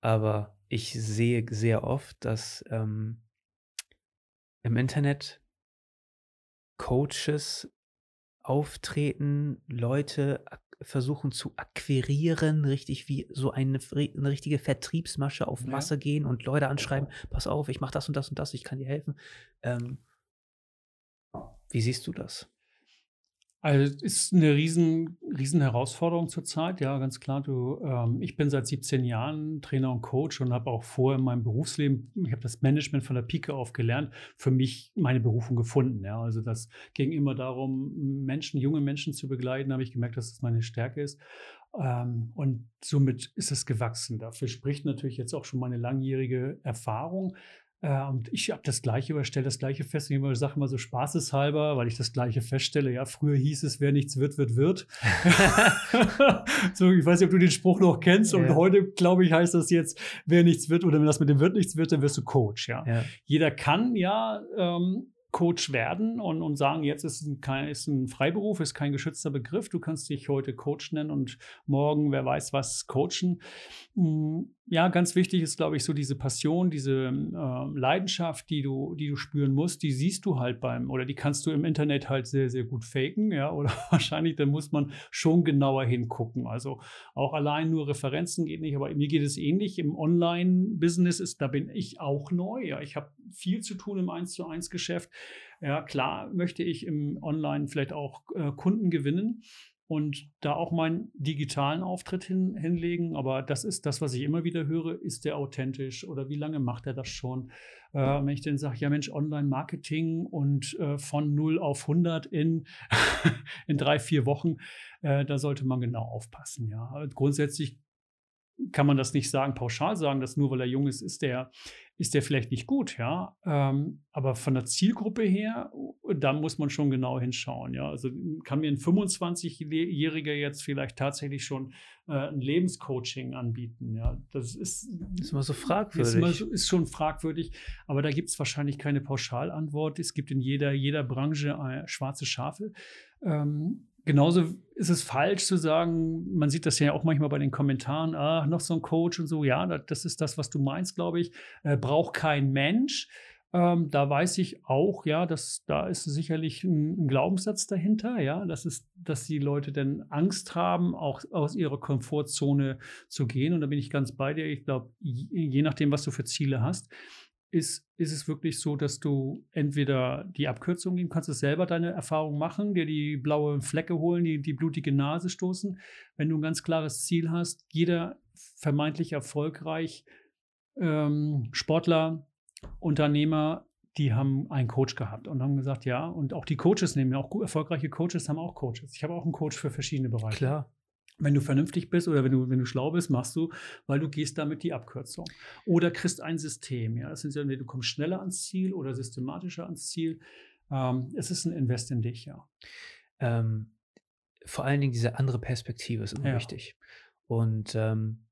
Aber ich sehe sehr oft, dass ähm, im Internet Coaches auftreten, Leute versuchen zu akquirieren, richtig wie so eine, eine richtige Vertriebsmasche auf Masse ja. gehen und Leute anschreiben, pass auf, ich mache das und das und das, ich kann dir helfen. Ähm, wie siehst du das? Also ist eine riesen, riesen Herausforderung zurzeit, ja, ganz klar. Du, ähm, ich bin seit 17 Jahren Trainer und Coach und habe auch vorher in meinem Berufsleben, ich habe das Management von der Pike auf gelernt, für mich meine Berufung gefunden. Ja. Also das ging immer darum, Menschen, junge Menschen zu begleiten, habe ich gemerkt, dass das meine Stärke ist. Ähm, und somit ist es gewachsen. Dafür spricht natürlich jetzt auch schon meine langjährige Erfahrung. Äh, und ich habe das Gleiche oder stelle das Gleiche fest. Ich sage immer so spaßeshalber, weil ich das Gleiche feststelle. Ja, früher hieß es, wer nichts wird, wird, wird. *laughs* *laughs* so, ich weiß nicht, ob du den Spruch noch kennst. Ja. Und heute, glaube ich, heißt das jetzt, wer nichts wird oder wenn das mit dem wird nichts wird, dann wirst du Coach. Ja. ja. Jeder kann ja ähm, Coach werden und, und sagen, jetzt ist ein, ist ein Freiberuf, ist kein geschützter Begriff. Du kannst dich heute Coach nennen und morgen, wer weiß was, coachen. Hm, ja, ganz wichtig ist, glaube ich, so diese Passion, diese äh, Leidenschaft, die du, die du spüren musst, die siehst du halt beim, oder die kannst du im Internet halt sehr, sehr gut faken, ja, *laughs* oder wahrscheinlich, da muss man schon genauer hingucken. Also auch allein nur Referenzen geht nicht, aber mir geht es ähnlich. Im Online-Business ist, da bin ich auch neu, ja. Ich habe viel zu tun im 1 zu 1 Geschäft. Ja, klar möchte ich im Online vielleicht auch äh, Kunden gewinnen und da auch meinen digitalen Auftritt hin, hinlegen. Aber das ist das, was ich immer wieder höre. Ist der authentisch oder wie lange macht er das schon? Äh, wenn ich dann sage, ja Mensch, Online-Marketing und äh, von 0 auf 100 in, *laughs* in drei, vier Wochen, äh, da sollte man genau aufpassen. Ja. grundsätzlich kann man das nicht sagen, pauschal sagen, dass nur weil er jung ist, ist der, ist der vielleicht nicht gut, ja. Ähm, aber von der Zielgruppe her, da muss man schon genau hinschauen, ja. Also kann mir ein 25-Jähriger jetzt vielleicht tatsächlich schon äh, ein Lebenscoaching anbieten, ja. Das ist, ist immer so fragwürdig. Ist, immer, ist schon fragwürdig, aber da gibt es wahrscheinlich keine Pauschalantwort. Es gibt in jeder, jeder Branche äh, schwarze Schafe. Ähm, genauso ist es falsch zu sagen, man sieht das ja auch manchmal bei den Kommentaren, ah, noch so ein Coach und so, ja, das ist das, was du meinst, glaube ich, äh, braucht kein Mensch. Ähm, da weiß ich auch, ja, dass da ist sicherlich ein, ein, Glaubenssatz dahinter, ja, das ist, dass die Leute denn Angst haben, auch aus ihrer Komfortzone zu gehen. Und da bin ich ganz bei dir. Ich glaube, je, je nachdem, was du für Ziele hast, ist, ist es wirklich so, dass du entweder die Abkürzung geben kannst, es selber deine Erfahrung machen, dir die blaue Flecke holen, die, die blutige Nase stoßen. Wenn du ein ganz klares Ziel hast, jeder vermeintlich erfolgreich ähm, Sportler, Unternehmer, die haben einen Coach gehabt und haben gesagt, ja, und auch die Coaches nehmen ja auch erfolgreiche Coaches haben auch Coaches. Ich habe auch einen Coach für verschiedene Bereiche. Klar wenn du vernünftig bist oder wenn du, wenn du schlau bist, machst du, weil du gehst damit die Abkürzung. Oder kriegst ein System. Ja, das sind ja, du kommst schneller ans Ziel oder systematischer ans Ziel. Ähm, es ist ein Invest in dich, ja. Ähm, vor allen Dingen diese andere Perspektive ist immer ja. wichtig. Und ähm,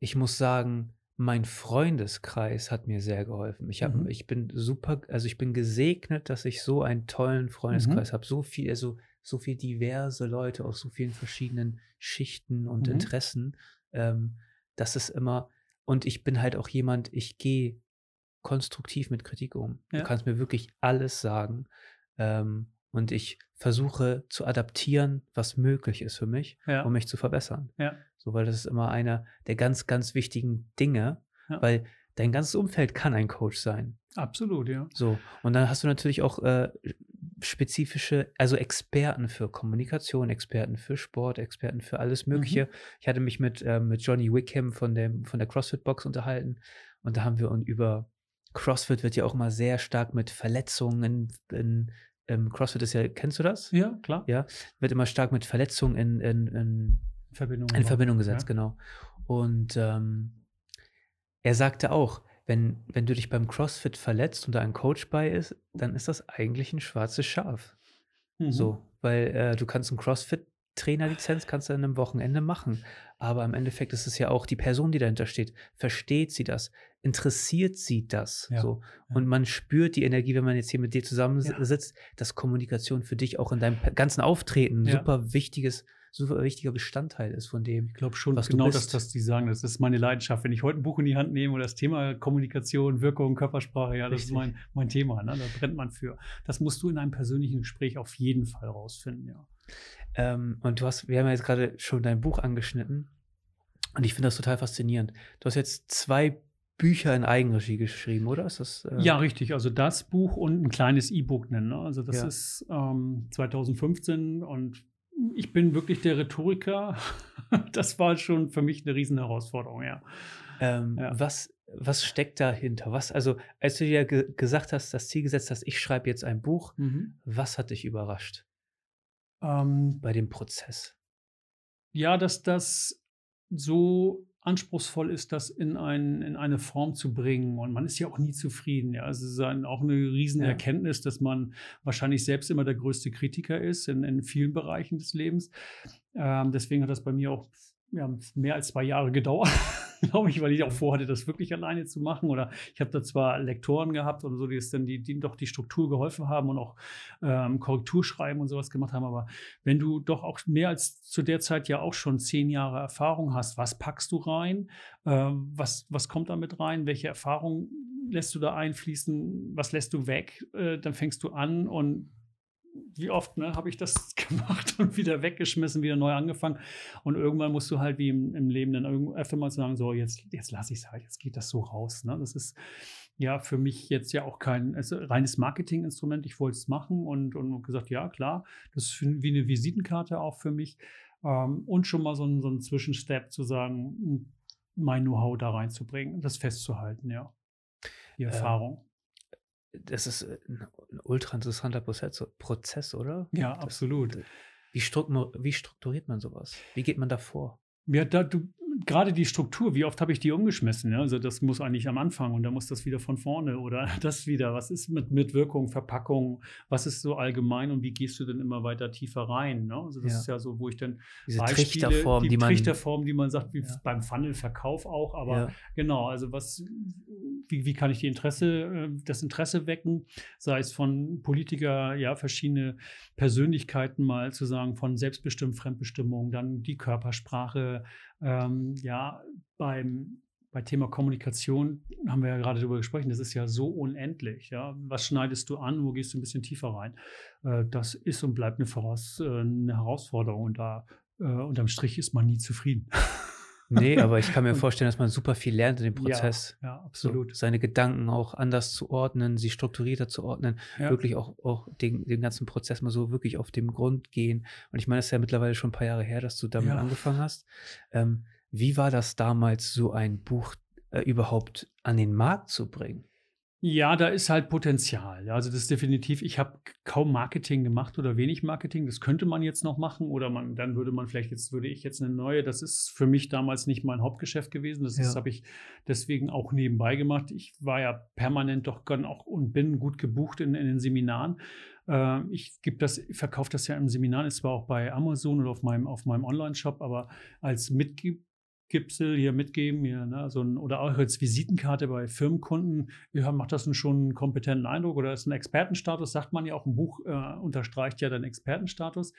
ich muss sagen, mein Freundeskreis hat mir sehr geholfen. Ich, hab, mhm. ich bin super, also ich bin gesegnet, dass ich so einen tollen Freundeskreis mhm. habe. So viel, also so viel diverse Leute aus so vielen verschiedenen Schichten und mhm. Interessen. Ähm, das ist immer, und ich bin halt auch jemand, ich gehe konstruktiv mit Kritik um. Ja. Du kannst mir wirklich alles sagen. Ähm, und ich versuche zu adaptieren, was möglich ist für mich, ja. um mich zu verbessern. Ja. So, weil das ist immer einer der ganz, ganz wichtigen Dinge, weil dein ganzes Umfeld kann ein Coach sein. Absolut, ja. So, und dann hast du natürlich auch äh, spezifische, also Experten für Kommunikation, Experten für Sport, Experten für alles Mögliche. Mhm. Ich hatte mich mit, äh, mit Johnny Wickham von, dem, von der CrossFit-Box unterhalten und da haben wir uns über CrossFit wird ja auch immer sehr stark mit Verletzungen in, in ähm, CrossFit ist ja, kennst du das? Ja, klar. Ja, wird immer stark mit Verletzungen in, in, in Verbindung, in Verbindung gesetzt, ja. genau. Und ähm, er sagte auch, wenn, wenn du dich beim CrossFit verletzt und da ein Coach bei ist, dann ist das eigentlich ein schwarzes Schaf. Mhm. So, weil äh, du kannst einen CrossFit-Trainerlizenz kannst du an einem Wochenende machen. Aber im Endeffekt ist es ja auch die Person, die dahinter steht. Versteht sie das? Interessiert sie das? Ja. So. Und man spürt die Energie, wenn man jetzt hier mit dir zusammensitzt, ja. dass Kommunikation für dich auch in deinem ganzen Auftreten ein super wichtiges super wichtiger Bestandteil ist von dem. Ich glaube schon, was genau das, was die sagen. Das ist meine Leidenschaft. Wenn ich heute ein Buch in die Hand nehme oder das Thema Kommunikation, Wirkung, Körpersprache, ja, das Richtig. ist mein, mein Thema. Ne? Da brennt man für. Das musst du in einem persönlichen Gespräch auf jeden Fall rausfinden, ja. Ähm, und du hast, wir haben ja jetzt gerade schon dein Buch angeschnitten. Und ich finde das total faszinierend. Du hast jetzt zwei Bücher in Eigenregie geschrieben, oder? Ist das, äh ja, richtig. Also das Buch und ein kleines E-Book nennen. Ne? Also das ja. ist ähm, 2015 und ich bin wirklich der Rhetoriker. *laughs* Das war schon für mich eine Riesenherausforderung, ja. Ähm, ja. Was, was steckt dahinter? Was, also, als du dir ge gesagt hast, das Ziel gesetzt hast, ich schreibe jetzt ein Buch, mhm. was hat dich überrascht ähm, bei dem Prozess? Ja, dass das so anspruchsvoll ist, das in, ein, in eine Form zu bringen. Und man ist ja auch nie zufrieden. Ja. Also es ist ein, auch eine riesen ja. Erkenntnis, dass man wahrscheinlich selbst immer der größte Kritiker ist in, in vielen Bereichen des Lebens. Ähm, deswegen hat das bei mir auch ja, mehr als zwei Jahre gedauert, *laughs* glaube ich, weil ich auch vorhatte, das wirklich alleine zu machen. Oder ich habe da zwar Lektoren gehabt oder so, die es dann, die, die doch die Struktur geholfen haben und auch ähm, Korrekturschreiben und sowas gemacht haben. Aber wenn du doch auch mehr als zu der Zeit ja auch schon zehn Jahre Erfahrung hast, was packst du rein? Ähm, was, was kommt damit rein? Welche Erfahrung lässt du da einfließen? Was lässt du weg? Äh, dann fängst du an und wie oft ne, habe ich das *laughs* gemacht und wieder weggeschmissen, wieder neu angefangen. Und irgendwann musst du halt wie im, im Leben dann öfter mal sagen, so, jetzt, jetzt lasse ich es halt, jetzt geht das so raus. Ne? Das ist ja für mich jetzt ja auch kein also reines Marketinginstrument. Ich wollte es machen und, und gesagt, ja, klar, das ist wie eine Visitenkarte auch für mich. Ähm, und schon mal so ein, so ein Zwischenstep zu sagen, mein Know-how da reinzubringen, das festzuhalten, ja. Die ähm, Erfahrung. Ähm das ist äh, ein, ein ultra interessanter Prozess, Prozess oder? Ja, das, absolut. Wie, wie, strukturiert man sowas? Wie geht man da vor? Ja, da, du, gerade die Struktur, wie oft habe ich die umgeschmissen? Ja? Also das muss eigentlich am Anfang und dann muss das wieder von vorne oder *laughs* das wieder. Was ist mit, mit Wirkung, Verpackung? Was ist so allgemein und wie gehst du denn immer weiter tiefer rein? Ne? Also das ja. ist ja so, wo ich dann diese Beispiele, Trichterform, die, die man, Trichterform, die man sagt, wie ja. beim Funnel-Verkauf auch. Aber genau, also was, wie, wie kann ich die Interesse, äh, das Interesse wecken? Sei es von Politiker, ja verschiedene Persönlichkeiten mal zu sagen von selbstbestimmt Fremdbestimmung, dann die Körpersprache ähm, ja, beim, bei Thema Kommunikation haben wir ja gerade darüber gesprochen, das ist ja so unendlich. Ja? Was schneidest du an, wo gehst du ein bisschen tiefer rein? Äh, das ist und bleibt eine, Voraus-, äh, eine Herausforderung und da äh, unterm Strich ist man nie zufrieden. *laughs* Nee, *laughs* aber ich kann mir vorstellen, dass man super viel lernt in dem Prozess. Ja, ja absolut. So, seine Gedanken auch anders zu ordnen, sie strukturierter zu ordnen, ja. wirklich auch, auch den, den ganzen Prozess mal so wirklich auf dem Grund gehen. Und ich meine, es ist ja mittlerweile schon ein paar Jahre her, dass du damit ja. angefangen hast. Ähm, wie war das damals, so ein Buch äh, überhaupt an den Markt zu bringen? Ja, da ist halt Potenzial. Also das ist definitiv, ich habe kaum Marketing gemacht oder wenig Marketing. Das könnte man jetzt noch machen oder man, dann würde man vielleicht jetzt, würde ich jetzt eine neue, das ist für mich damals nicht mein Hauptgeschäft gewesen. Das ja. habe ich deswegen auch nebenbei gemacht. Ich war ja permanent doch auch und bin gut gebucht in, in den Seminaren. Äh, ich gebe das, verkaufe das ja im Seminar, ist zwar auch bei Amazon oder auf meinem, auf meinem Online-Shop, aber als Mitglied Gipsel hier mitgeben, hier, ne, so ein, oder auch als Visitenkarte bei Firmenkunden, ja, macht das einen schon einen kompetenten Eindruck oder ist ein Expertenstatus, sagt man ja auch, ein Buch äh, unterstreicht ja den Expertenstatus.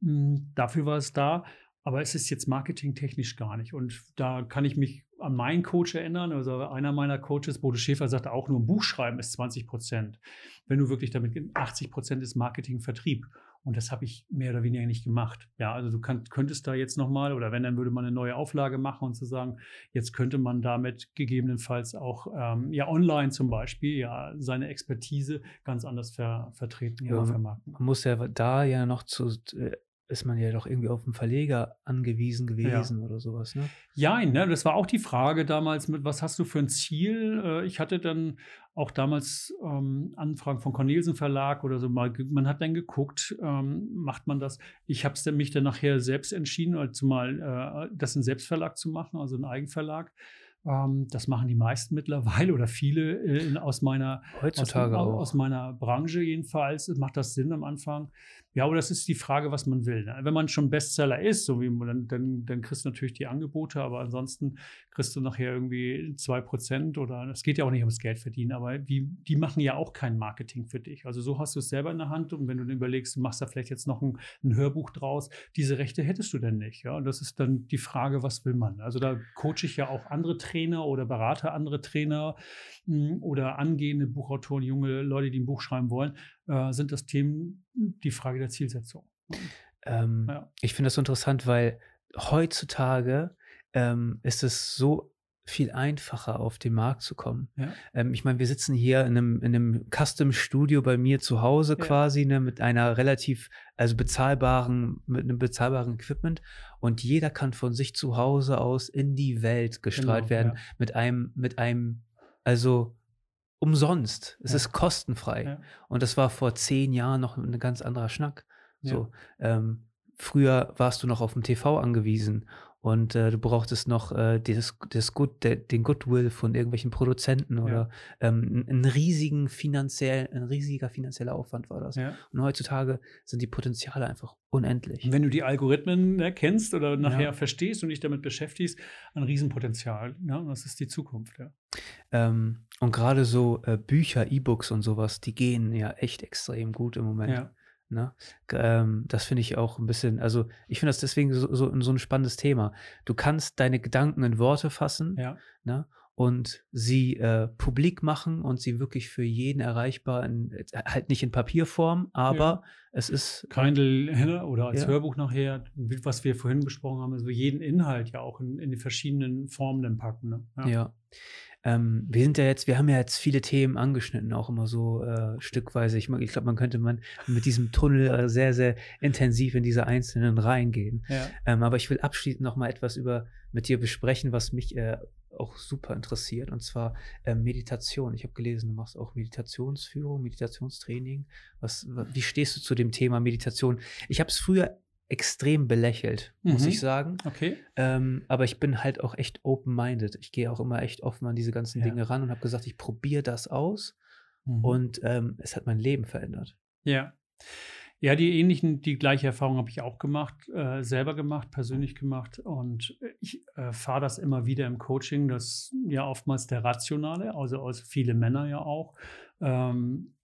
Mhm, dafür war es da, aber es ist jetzt marketingtechnisch gar nicht. Und da kann ich mich an meinen Coach erinnern. Also einer meiner Coaches, Bodo Schäfer, sagte auch, nur ein Buch schreiben ist 20 Prozent. Wenn du wirklich damit 80 Prozent ist Marketing, Vertrieb. Und das habe ich mehr oder weniger nicht gemacht. Ja, also du kann, könntest da jetzt nochmal, oder wenn, dann würde man eine neue Auflage machen und zu sagen, jetzt könnte man damit gegebenenfalls auch ähm, ja online zum Beispiel ja seine Expertise ganz anders ver, vertreten ja, oder vermarkten. Man muss ja da ja noch zu äh, ist man ja doch irgendwie auf einen Verleger angewiesen gewesen ja. oder sowas, ne? Ja, ne, das war auch die Frage damals mit, was hast du für ein Ziel? Äh, ich hatte dann auch damals ähm, Anfragen von Cornelsen Verlag oder so mal, man hat dann geguckt, ähm, macht man das? Ich habe mich dann nachher selbst entschieden, also mal äh, das in Selbstverlag zu machen, also einen Eigenverlag. Ähm, das machen die meisten mittlerweile oder viele äh, aus meiner heutzutage aus, auch. aus meiner Branche jedenfalls macht das Sinn am Anfang. Ja, aber das ist die Frage, was man will. Ne? Wenn man schon Bestseller ist, so wie dann, dann, dann kriegst du natürlich die Angebote, aber ansonsten kriegst du nachher irgendwie zwei Prozent oder es geht ja auch nicht ums Geld verdienen, aber die, die machen ja auch kein Marketing für dich. Also so hast du es selber in der Hand und wenn du überlegst, du machst da vielleicht jetzt noch ein, ein Hörbuch draus, diese Rechte hättest du denn nicht. Ja, und das ist dann die Frage, was will man? Also da coache ich ja auch andere Trainer oder berate andere Trainer hm, oder angehende Buchautoren, junge Leute, die ein Buch schreiben wollen äh, sind das Themen die Frage der Zielsetzung. Ähm, ja. Ich finde das so interessant, weil heutzutage ähm, ist es so viel einfacher auf den Markt zu kommen. Ja. Ähm, ich meine, wir sitzen hier in einem, in einem Custom-Studio bei mir zu Hause ja. quasi, ne, mit einer relativ, also bezahlbaren, mit einem bezahlbaren Equipment und jeder kann von sich zu Hause aus in die Welt gestrahlt genau, werden mit einem, mit einem, also umsonst. Es ja. ist kostenfrei. Ja. Und das war vor zehn Jahren noch ein ganz anderer Schnack. So, ähm, früher warst du noch auf dem TV angewiesen und äh, du brauchtest noch äh, das, das Good, der, den Goodwill von irgendwelchen Produzenten ja. oder ähm, einen riesigen finanziell, ein riesiger finanzieller Aufwand war das. Ja. Und heutzutage sind die Potenziale einfach unendlich. Wenn du die Algorithmen erkennst oder nachher ja. verstehst und dich damit beschäftigst, ein Riesenpotenzial. Ja, das ist die Zukunft. Ja. Ähm, und gerade so äh, Bücher, E-Books und sowas, die gehen ja echt extrem gut im Moment. Ja. Ne? Ähm, das finde ich auch ein bisschen, also ich finde das deswegen so, so, so, ein spannendes Thema. Du kannst deine Gedanken in Worte fassen ja. ne? und sie äh, publik machen und sie wirklich für jeden erreichbar, in, halt nicht in Papierform, aber ja. es ist. Kindle oder als ja. Hörbuch nachher, was wir vorhin besprochen haben, also jeden Inhalt ja auch in, in die verschiedenen Formen dann packen. Ne? ja. Ähm, wir sind ja jetzt, wir haben ja jetzt viele Themen angeschnitten, auch immer so äh, stückweise. Ich, ich glaube, man könnte man mit diesem Tunnel äh, sehr, sehr intensiv in diese einzelnen Reihen gehen. Ja. Ähm, aber ich will abschließend noch mal etwas über mit dir besprechen, was mich äh, auch super interessiert, und zwar äh, Meditation. Ich habe gelesen, du machst auch Meditationsführung, Meditationstraining. Was, wie stehst du zu dem Thema Meditation? Ich habe es früher extrem belächelt, mhm. muss ich sagen. Okay. Ähm, aber ich bin halt auch echt open-minded. Ich gehe auch immer echt offen an diese ganzen ja. Dinge ran und habe gesagt, ich probiere das aus. Mhm. Und ähm, es hat mein Leben verändert. Ja. Ja, die ähnlichen, die gleiche Erfahrung habe ich auch gemacht, äh, selber gemacht, persönlich gemacht. Und ich äh, fahre das immer wieder im Coaching, das ja oftmals der Rationale, also, also viele Männer ja auch. Ähm,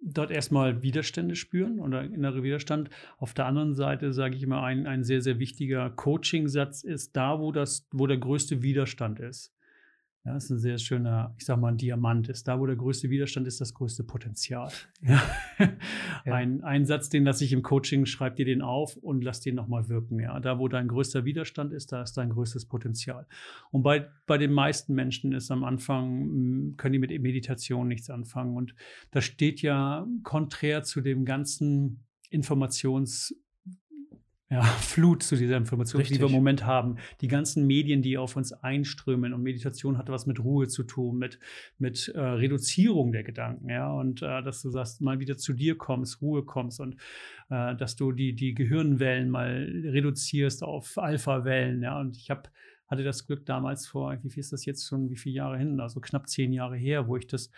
dort erstmal Widerstände spüren oder innere Widerstand. Auf der anderen Seite sage ich immer, ein, ein sehr, sehr wichtiger Coaching-Satz ist da, wo, das, wo der größte Widerstand ist. Ja, das ist ein sehr schöner, ich sage mal, ein Diamant ist. Da, wo der größte Widerstand ist, das größte Potenzial. *laughs* Ja. ja. *laughs* Ein, ein Satz, den lasse ich im Coaching, schreib dir den auf und lass den nochmal wirken. Ja. Da, wo dein größter Widerstand ist, da ist dein größtes Potenzial. Und bei, bei den meisten Menschen ist am Anfang, hm, können die mit Meditation nichts anfangen. Und das steht ja konträr zu dem ganzen Informations- ja, *laughs* Flut zu dieser Information, Richtig. die wir im Moment haben. Die ganzen Medien, die auf uns einströmen. Und Meditation hat was mit Ruhe zu tun, mit, mit äh, Reduzierung der Gedanken. Ja, und äh, dass du sagst, mal wieder zu dir kommst, Ruhe kommst und äh, dass du die, die Gehirnwellen mal reduzierst auf Alpha-Wellen. Ja, und ich habe hatte das Glück damals vor, wie viel ist das jetzt schon, wie viele Jahre hin? Also knapp zehn Jahre her, wo ich das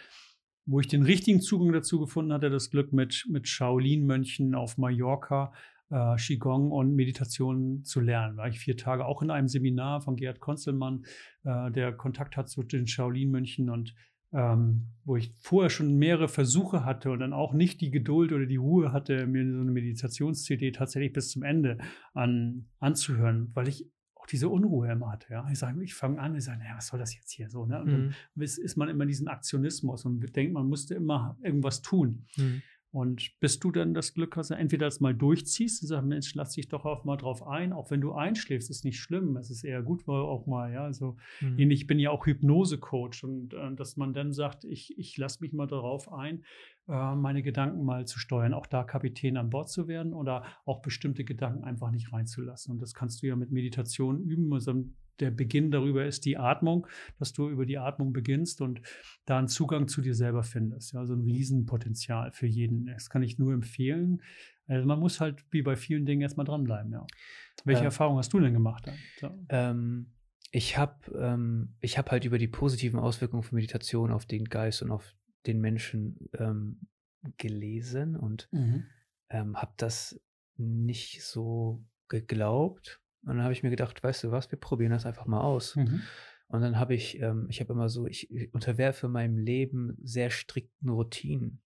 wo ich den richtigen Zugang dazu gefunden hatte, das Glück mit, mit Shaolin-Mönchen auf Mallorca äh, Qigong und Meditation zu lernen. War ich vier Tage auch in einem Seminar von Gerhard Konzelmann, äh, der Kontakt hat zu den Shaolin-Mönchen und ähm, wo ich vorher schon mehrere Versuche hatte und dann auch nicht die Geduld oder die Ruhe hatte, mir so eine Meditations-CD tatsächlich bis zum Ende an, anzuhören, weil ich auch diese Unruhe immer hatte. Ja? Ich sage, ich fange an, ich sage, naja, was soll das jetzt hier so? Ne? Und mhm. dann ist, man immer in diesem Aktionismus und denkt, man müsste immer irgendwas tun. Mhm. Und bis du dann das Glück hast, entweder das mal durchziehst und sagst, Mensch, lass dich doch auch mal drauf ein, auch wenn du einschläfst, ist nicht schlimm. Es ist eher gut, weil auch mal, ja, also mhm. ich bin ja auch Hypnose-Coach und äh, dass man dann sagt, ich, ich lasse mich mal darauf ein, äh, meine Gedanken mal zu steuern, auch da Kapitän an Bord zu werden oder auch bestimmte Gedanken einfach nicht reinzulassen. Und das kannst du ja mit Meditation üben. Also der Beginn darüber ist die Atmung, dass du über die Atmung beginnst und da einen Zugang zu dir selber findest. Ja, so ein Riesenpotenzial für jeden. Das kann ich nur empfehlen. Also man muss halt wie bei vielen Dingen erstmal dranbleiben, ja. Welche ähm, Erfahrungen hast du denn gemacht? So. Ähm, ich habe ähm, hab halt über die positiven Auswirkungen von Meditation auf den Geist und auf den Menschen ähm, gelesen und mhm. ähm, habe das nicht so geglaubt. Und dann habe ich mir gedacht, weißt du was, wir probieren das einfach mal aus. Mhm. Und dann habe ich, ähm, ich habe immer so, ich, ich unterwerfe meinem Leben sehr strikten Routinen.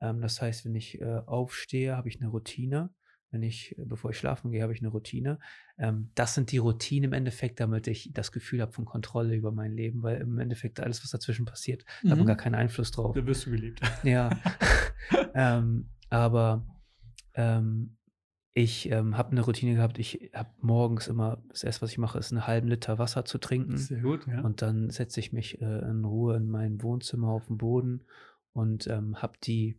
Ähm, das heißt, wenn ich äh, aufstehe, habe ich eine Routine. Wenn ich, äh, bevor ich schlafen gehe, habe ich eine Routine. Ähm, das sind die Routinen im Endeffekt, damit ich das Gefühl habe von Kontrolle über mein Leben, weil im Endeffekt alles, was dazwischen passiert, mhm. hat man mhm. gar keinen Einfluss drauf. Da wirst du geliebt. Ja. *laughs* *laughs* ähm, aber ähm, ich ähm, habe eine Routine gehabt, ich habe morgens immer, das erste, was ich mache, ist einen halben Liter Wasser zu trinken. Sehr gut, ja. Und dann setze ich mich äh, in Ruhe in mein Wohnzimmer auf den Boden und ähm, habe die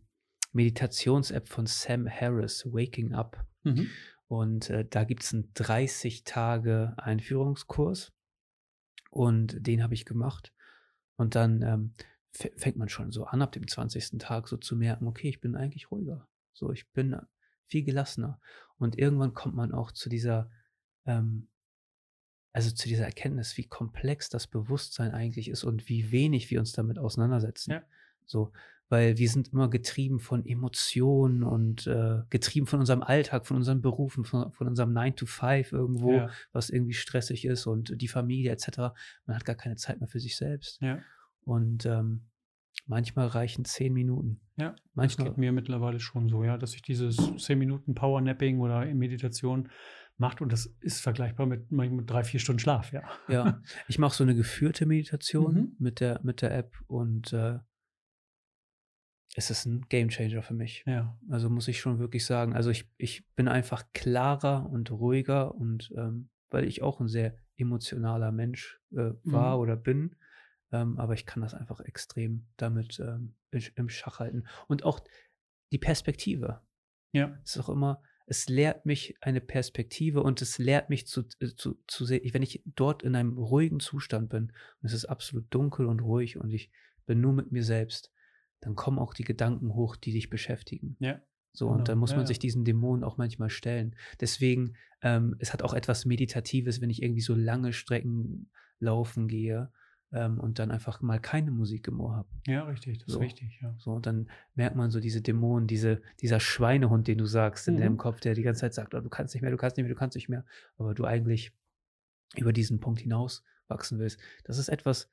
Meditations-App von Sam Harris, Waking Up. Mhm. Und äh, da gibt es einen 30 Tage Einführungskurs und den habe ich gemacht. Und dann ähm, fängt man schon so an, ab dem 20. Tag so zu merken, okay, ich bin eigentlich ruhiger. So, ich bin viel gelassener. Und irgendwann kommt man auch zu dieser, ähm, also zu dieser Erkenntnis, wie komplex das Bewusstsein eigentlich ist und wie wenig wir uns damit auseinandersetzen. Ja. So, weil wir sind immer getrieben von Emotionen und äh, getrieben von unserem Alltag, von unseren Berufen, von, von unserem 9 to 5 irgendwo, ja. was irgendwie stressig ist und die Familie etc. Man hat gar keine Zeit mehr für sich selbst. Ja. Und ähm, manchmal reichen zehn Minuten. Ja, manchmal. das geht mir mittlerweile schon so, ja, dass ich dieses zehn Minuten Powernapping oder Meditation macht und das ist vergleichbar mit, mit drei, vier Stunden Schlaf, ja. Ja, *laughs* ich mache so eine geführte Meditation mhm. mit, der, mit der App und äh, es ist ein Gamechanger für mich. Ja. Also muss ich schon wirklich sagen. Also ich, ich bin einfach klarer und ruhiger und ähm, weil ich auch ein sehr emotionaler Mensch äh, war mhm. oder bin. Ähm, aber ich kann das einfach extrem damit ähm, im Schach halten. Und auch die Perspektive. Ja. Es ist auch immer, es lehrt mich eine Perspektive und es lehrt mich zu, äh, zu, zu sehen, wenn ich dort in einem ruhigen Zustand bin und es ist absolut dunkel und ruhig und ich bin nur mit mir selbst, dann kommen auch die Gedanken hoch, die dich beschäftigen. Ja. So, genau. und dann muss man ja, sich diesen Dämonen auch manchmal stellen. Deswegen, ähm, es hat auch etwas Meditatives, wenn ich irgendwie so lange Strecken laufen gehe ähm, und dann einfach mal keine Musik im Ohr habe. Ja, richtig, das so. ist richtig, ja. So, und dann merkt man so diese Dämonen, diese, dieser Schweinehund, den du sagst, in mhm. deinem Kopf, der die ganze Zeit sagt, oh, du kannst nicht mehr, du kannst nicht mehr, du kannst nicht mehr, aber du eigentlich über diesen Punkt hinaus wachsen willst. Das ist etwas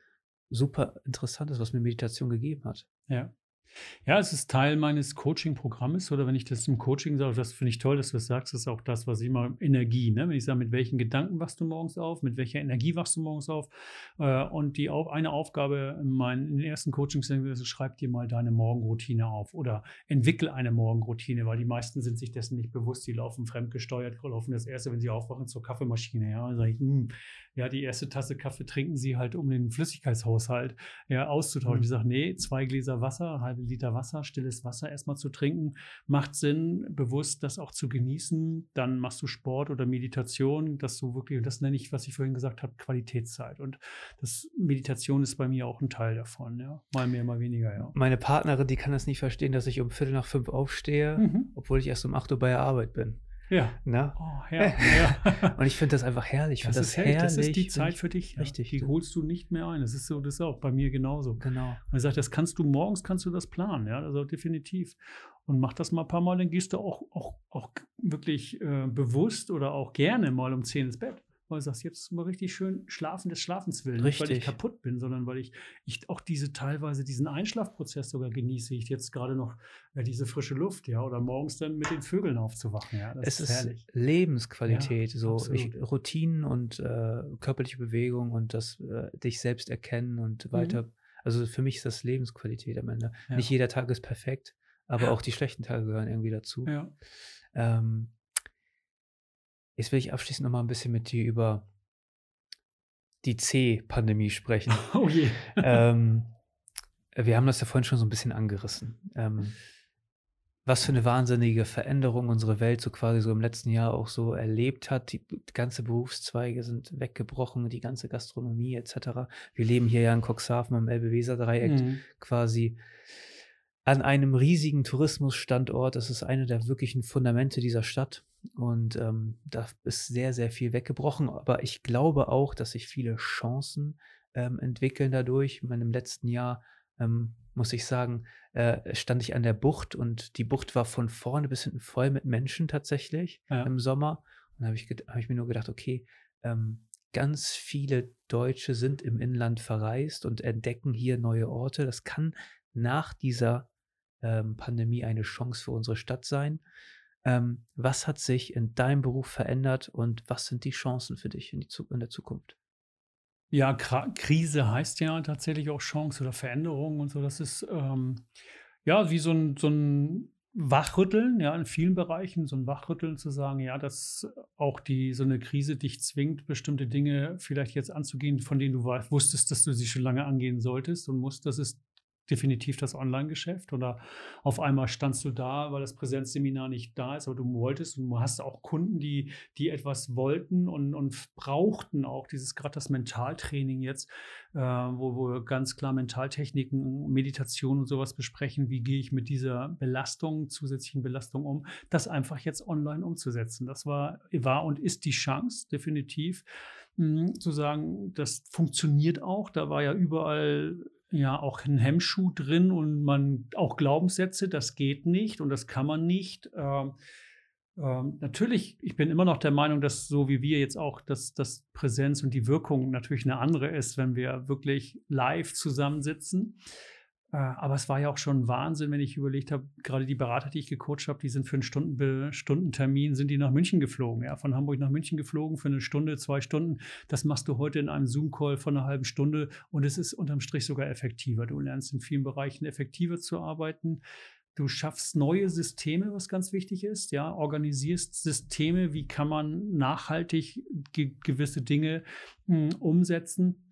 super Interessantes, was mir Meditation gegeben hat. Ja. Ja, es ist Teil meines Coaching-Programmes oder wenn ich das im Coaching sage, das finde ich toll, dass du das sagst, ist auch das, was ich immer Energie, ne? wenn ich sage, mit welchen Gedanken wachst du morgens auf, mit welcher Energie wachst du morgens auf? Äh, und die eine Aufgabe in den ersten Coachings ist, schreib dir mal deine Morgenroutine auf oder entwickel eine Morgenroutine, weil die meisten sind sich dessen nicht bewusst, die laufen fremdgesteuert, laufen das erste, wenn sie aufwachen, zur Kaffeemaschine, ja, sage ich, mh, hm, ja, die erste Tasse Kaffee trinken sie halt, um den Flüssigkeitshaushalt ja, auszutauschen. Mhm. Die sagen, nee, zwei Gläser Wasser, halbe Liter Wasser, stilles Wasser erstmal zu trinken, macht Sinn, bewusst das auch zu genießen. Dann machst du Sport oder Meditation, dass du wirklich, das nenne ich, was ich vorhin gesagt habe, Qualitätszeit. Und das Meditation ist bei mir auch ein Teil davon, ja. Mal mehr, mal weniger, ja. Meine Partnerin, die kann das nicht verstehen, dass ich um Viertel nach fünf aufstehe, mhm. obwohl ich erst um acht Uhr bei der Arbeit bin. Ja. Na? Oh, ja. *laughs* Und ich finde das einfach herrlich. Das, das, ist herrlich. das ist die Zeit für dich. Richtig. Die holst du nicht mehr ein. Das ist so, das ist auch bei mir genauso. Genau. Und er sagt, das kannst du morgens, kannst du das planen, ja, also definitiv. Und mach das mal ein paar Mal, dann gehst du auch, auch, auch wirklich äh, bewusst oder auch gerne mal um 10 ins Bett weil du sagst, jetzt mal richtig schön schlafen des Schlafens willen. Nicht, weil ich kaputt bin, sondern weil ich, ich auch diese teilweise diesen Einschlafprozess sogar genieße. Ich jetzt gerade noch äh, diese frische Luft, ja, oder morgens dann mit den Vögeln aufzuwachen. Ja, das es ist, herrlich. Lebensqualität, ja, so ich, Routinen und äh, körperliche Bewegung und das äh, dich selbst erkennen und weiter. Mhm. Also für mich ist das Lebensqualität am Ende. Ja. Nicht jeder Tag ist perfekt, aber auch die schlechten Tage gehören irgendwie dazu. Ja. Ähm, jetzt will ich abschließend noch mal ein bisschen mit dir über die C-Pandemie sprechen. *laughs* Oh je. ähm, wir haben das ja vorhin schon so ein bisschen angerissen. Ähm, was für eine wahnsinnige Veränderung unsere Welt so quasi so im letzten Jahr auch so erlebt hat. Die, ganze Berufszweige sind weggebrochen, die ganze Gastronomie etc. Wir leben hier ja in Cuxhaven am Elbe-Weser-Dreieck Mhm. quasi an einem riesigen Tourismusstandort. Das ist eine der wirklichen Fundamente dieser Stadt. Und ähm, da ist sehr, sehr viel weggebrochen. Aber ich glaube auch, dass sich viele Chancen ähm, entwickeln dadurch. Ich meine, im letzten Jahr ähm, muss ich sagen, äh, stand ich an der Bucht und die Bucht war von vorne bis hinten voll mit Menschen tatsächlich Ja. im Sommer. Und da habe ich, hab ich mir nur gedacht, okay, ähm, ganz viele Deutsche sind im Inland verreist und entdecken hier neue Orte. Das kann nach dieser ähm, Pandemie eine Chance für unsere Stadt sein. Ähm, was hat sich in deinem Beruf verändert und was sind die Chancen für dich in, die, in der Zukunft? Ja, Kra Krise heißt ja tatsächlich auch Chance oder Veränderung und so. Das ist ähm, ja wie so ein, so ein Wachrütteln, ja, in vielen Bereichen, so ein Wachrütteln zu sagen, ja, dass auch die so eine Krise dich zwingt, bestimmte Dinge vielleicht jetzt anzugehen, von denen du wusstest, dass du sie schon lange angehen solltest und musst. Das ist definitiv das Online-Geschäft oder auf einmal standst du da, weil das Präsenzseminar nicht da ist, aber du wolltest und du hast auch Kunden, die, die etwas wollten und, und brauchten auch dieses, gerade das Mentaltraining jetzt, äh, wo, wo wir ganz klar Mentaltechniken, Meditation und sowas besprechen, wie gehe ich mit dieser Belastung, zusätzlichen Belastung um, das einfach jetzt online umzusetzen. Das war, war und ist die Chance, definitiv, mh, zu sagen, das funktioniert auch. Da war ja überall ja auch ein Hemmschuh drin und man auch Glaubenssätze, das geht nicht und das kann man nicht. Ähm, ähm, natürlich, ich bin immer noch der Meinung, dass so wie wir jetzt auch, dass das Präsenz und die Wirkung natürlich eine andere ist, wenn wir wirklich live zusammensitzen. Äh, aber es war ja auch schon Wahnsinn, wenn ich überlegt habe, gerade die Berater, die ich gecoacht habe, die sind für einen Stunden Stundentermin, sind die nach München geflogen, ja, von Hamburg nach München geflogen für eine Stunde, zwei Stunden. Das machst du heute in einem Zoom-Call von einer halben Stunde und es ist unterm Strich sogar effektiver. Du lernst in vielen Bereichen effektiver zu arbeiten. Du schaffst neue Systeme, was ganz wichtig ist, ja, organisierst Systeme, wie kann man nachhaltig ge gewisse Dinge mh, umsetzen.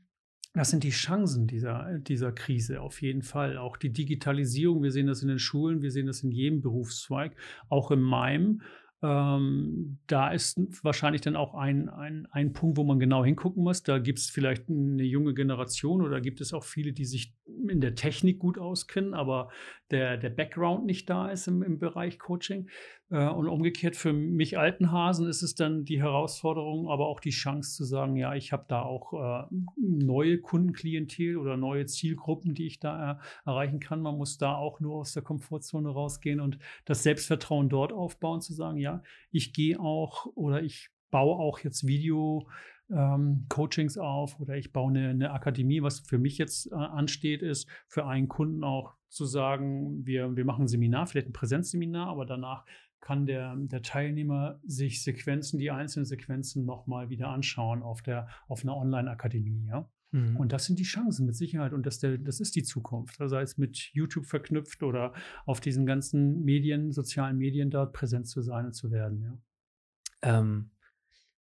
Das sind die Chancen dieser, dieser Krise auf jeden Fall. Auch die Digitalisierung, wir sehen das in den Schulen, wir sehen das in jedem Berufszweig, auch in meinem. Ähm, da ist wahrscheinlich dann auch ein, ein, ein Punkt, wo man genau hingucken muss. Da gibt es vielleicht eine junge Generation oder gibt es auch viele, die sich in der Technik gut auskennen, aber der, der Background nicht da ist im, im Bereich Coaching. Äh, und umgekehrt für mich alten Hasen ist es dann die Herausforderung, aber auch die Chance zu sagen, ja, ich habe da auch äh, neue Kundenklientel oder neue Zielgruppen, die ich da äh, erreichen kann. Man muss da auch nur aus der Komfortzone rausgehen und das Selbstvertrauen dort aufbauen, zu sagen, ja, ich gehe auch oder ich baue auch jetzt Video. Ähm, Coachings auf oder ich baue eine, eine Akademie. Was für mich jetzt äh, ansteht, ist für einen Kunden auch zu sagen, wir, wir machen ein Seminar, vielleicht ein Präsenzseminar, aber danach kann der, der Teilnehmer sich Sequenzen, die einzelnen Sequenzen nochmal wieder anschauen auf, der, auf einer Online-Akademie. Ja? Mhm. Und das sind die Chancen mit Sicherheit und das, der, das ist die Zukunft. Sei es mit YouTube verknüpft oder auf diesen ganzen Medien, sozialen Medien dort präsent zu sein und zu werden. Ja. Ähm,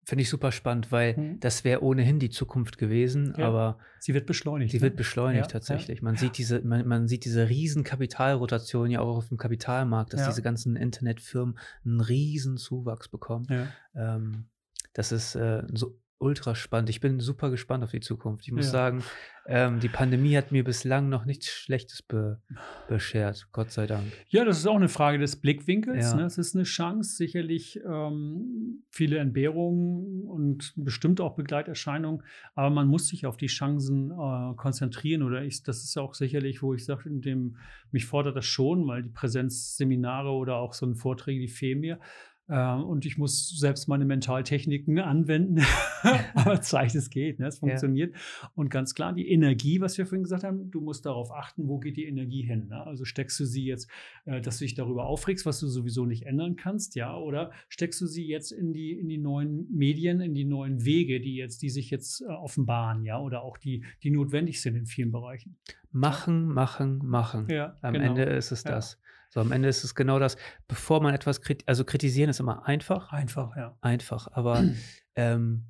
Finde ich super spannend, weil Mhm. das wäre ohnehin die Zukunft gewesen, Ja. aber Sie wird beschleunigt. die ne? wird beschleunigt Ja, tatsächlich. Man sieht diese, man, man sieht diese riesen Kapitalrotation ja auch auf dem Kapitalmarkt, dass Ja. diese ganzen Internetfirmen einen riesen Zuwachs bekommen. Ja. Ähm, das ist äh, so ultra spannend. Ich bin super gespannt auf die Zukunft. Ich muss Ja. sagen, ähm, die Pandemie hat mir bislang noch nichts Schlechtes be *sighs* beschert, Gott sei Dank. Ja, das ist auch eine Frage des Blickwinkels. Ja. Ne? Es ist eine Chance, sicherlich ähm, viele Entbehrungen und bestimmt auch Begleiterscheinungen, aber man muss sich auf die Chancen äh, konzentrieren oder ich, das ist auch sicherlich, wo ich sage, in dem mich fordert das schon, weil die Präsenzseminare oder auch so ein Vorträge, die fehlen mir. Äh, und ich muss selbst meine Mentaltechniken anwenden, *laughs* *laughs* aber zeigt, es geht, ne? es funktioniert. Und ganz klar, die Energie, was wir vorhin gesagt haben, du musst darauf achten, wo geht die Energie hin. Ne? Also steckst du sie jetzt, äh, dass du dich darüber aufregst, was du sowieso nicht ändern kannst, ja, oder steckst du sie jetzt in die, in die neuen Medien, in die neuen Wege, die jetzt, die sich jetzt äh, offenbaren, ja, oder auch die, die notwendig sind in vielen Bereichen. machen, machen, machen. Ja, am genau. Ende ist es Ja. So, am Ende ist es genau das. Bevor man etwas kritisiert, also kritisieren ist immer einfach, Einfach, ja. einfach. Aber *clears throat* ähm,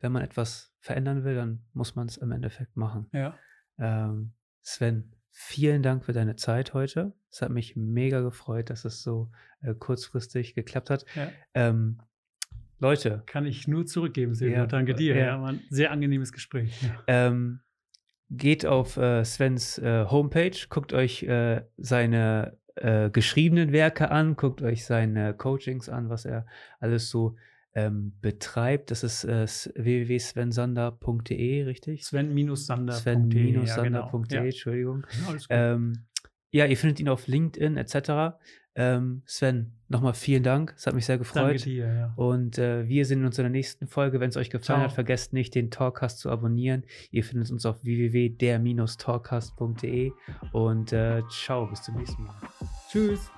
wenn man etwas verändern will, dann muss man es im Endeffekt machen. Ja. Ähm, Sven, vielen Dank für deine Zeit heute. Es hat mich mega gefreut, dass es so äh, kurzfristig geklappt hat. Ja. Ähm, Leute, Kann ich nur zurückgeben, Silvio. Ja, Danke dir. ja. War ein sehr angenehmes Gespräch. Ähm, geht auf äh, Svens äh, Homepage, guckt euch äh, seine äh, geschriebenen Werke an, guckt euch seine Coachings an, was er alles so ähm, betreibt. Das ist äh, www.svensander.de, richtig? Sven-sander.de. Sven-sander.de, Ja, genau. Entschuldigung. ja. Alles gut. Ähm, ja, ihr findet ihn auf LinkedIn etc. Ähm, Sven, nochmal vielen Dank. Es hat mich sehr Danke gefreut. dir. Ja. Und äh, wir sehen uns in der nächsten Folge. Wenn es euch gefallen Ciao. hat, vergesst nicht, den Talkcast zu abonnieren. Ihr findet uns auf www.der-talkcast.de. Und äh, ciao, bis zum nächsten Mal. Tschüss.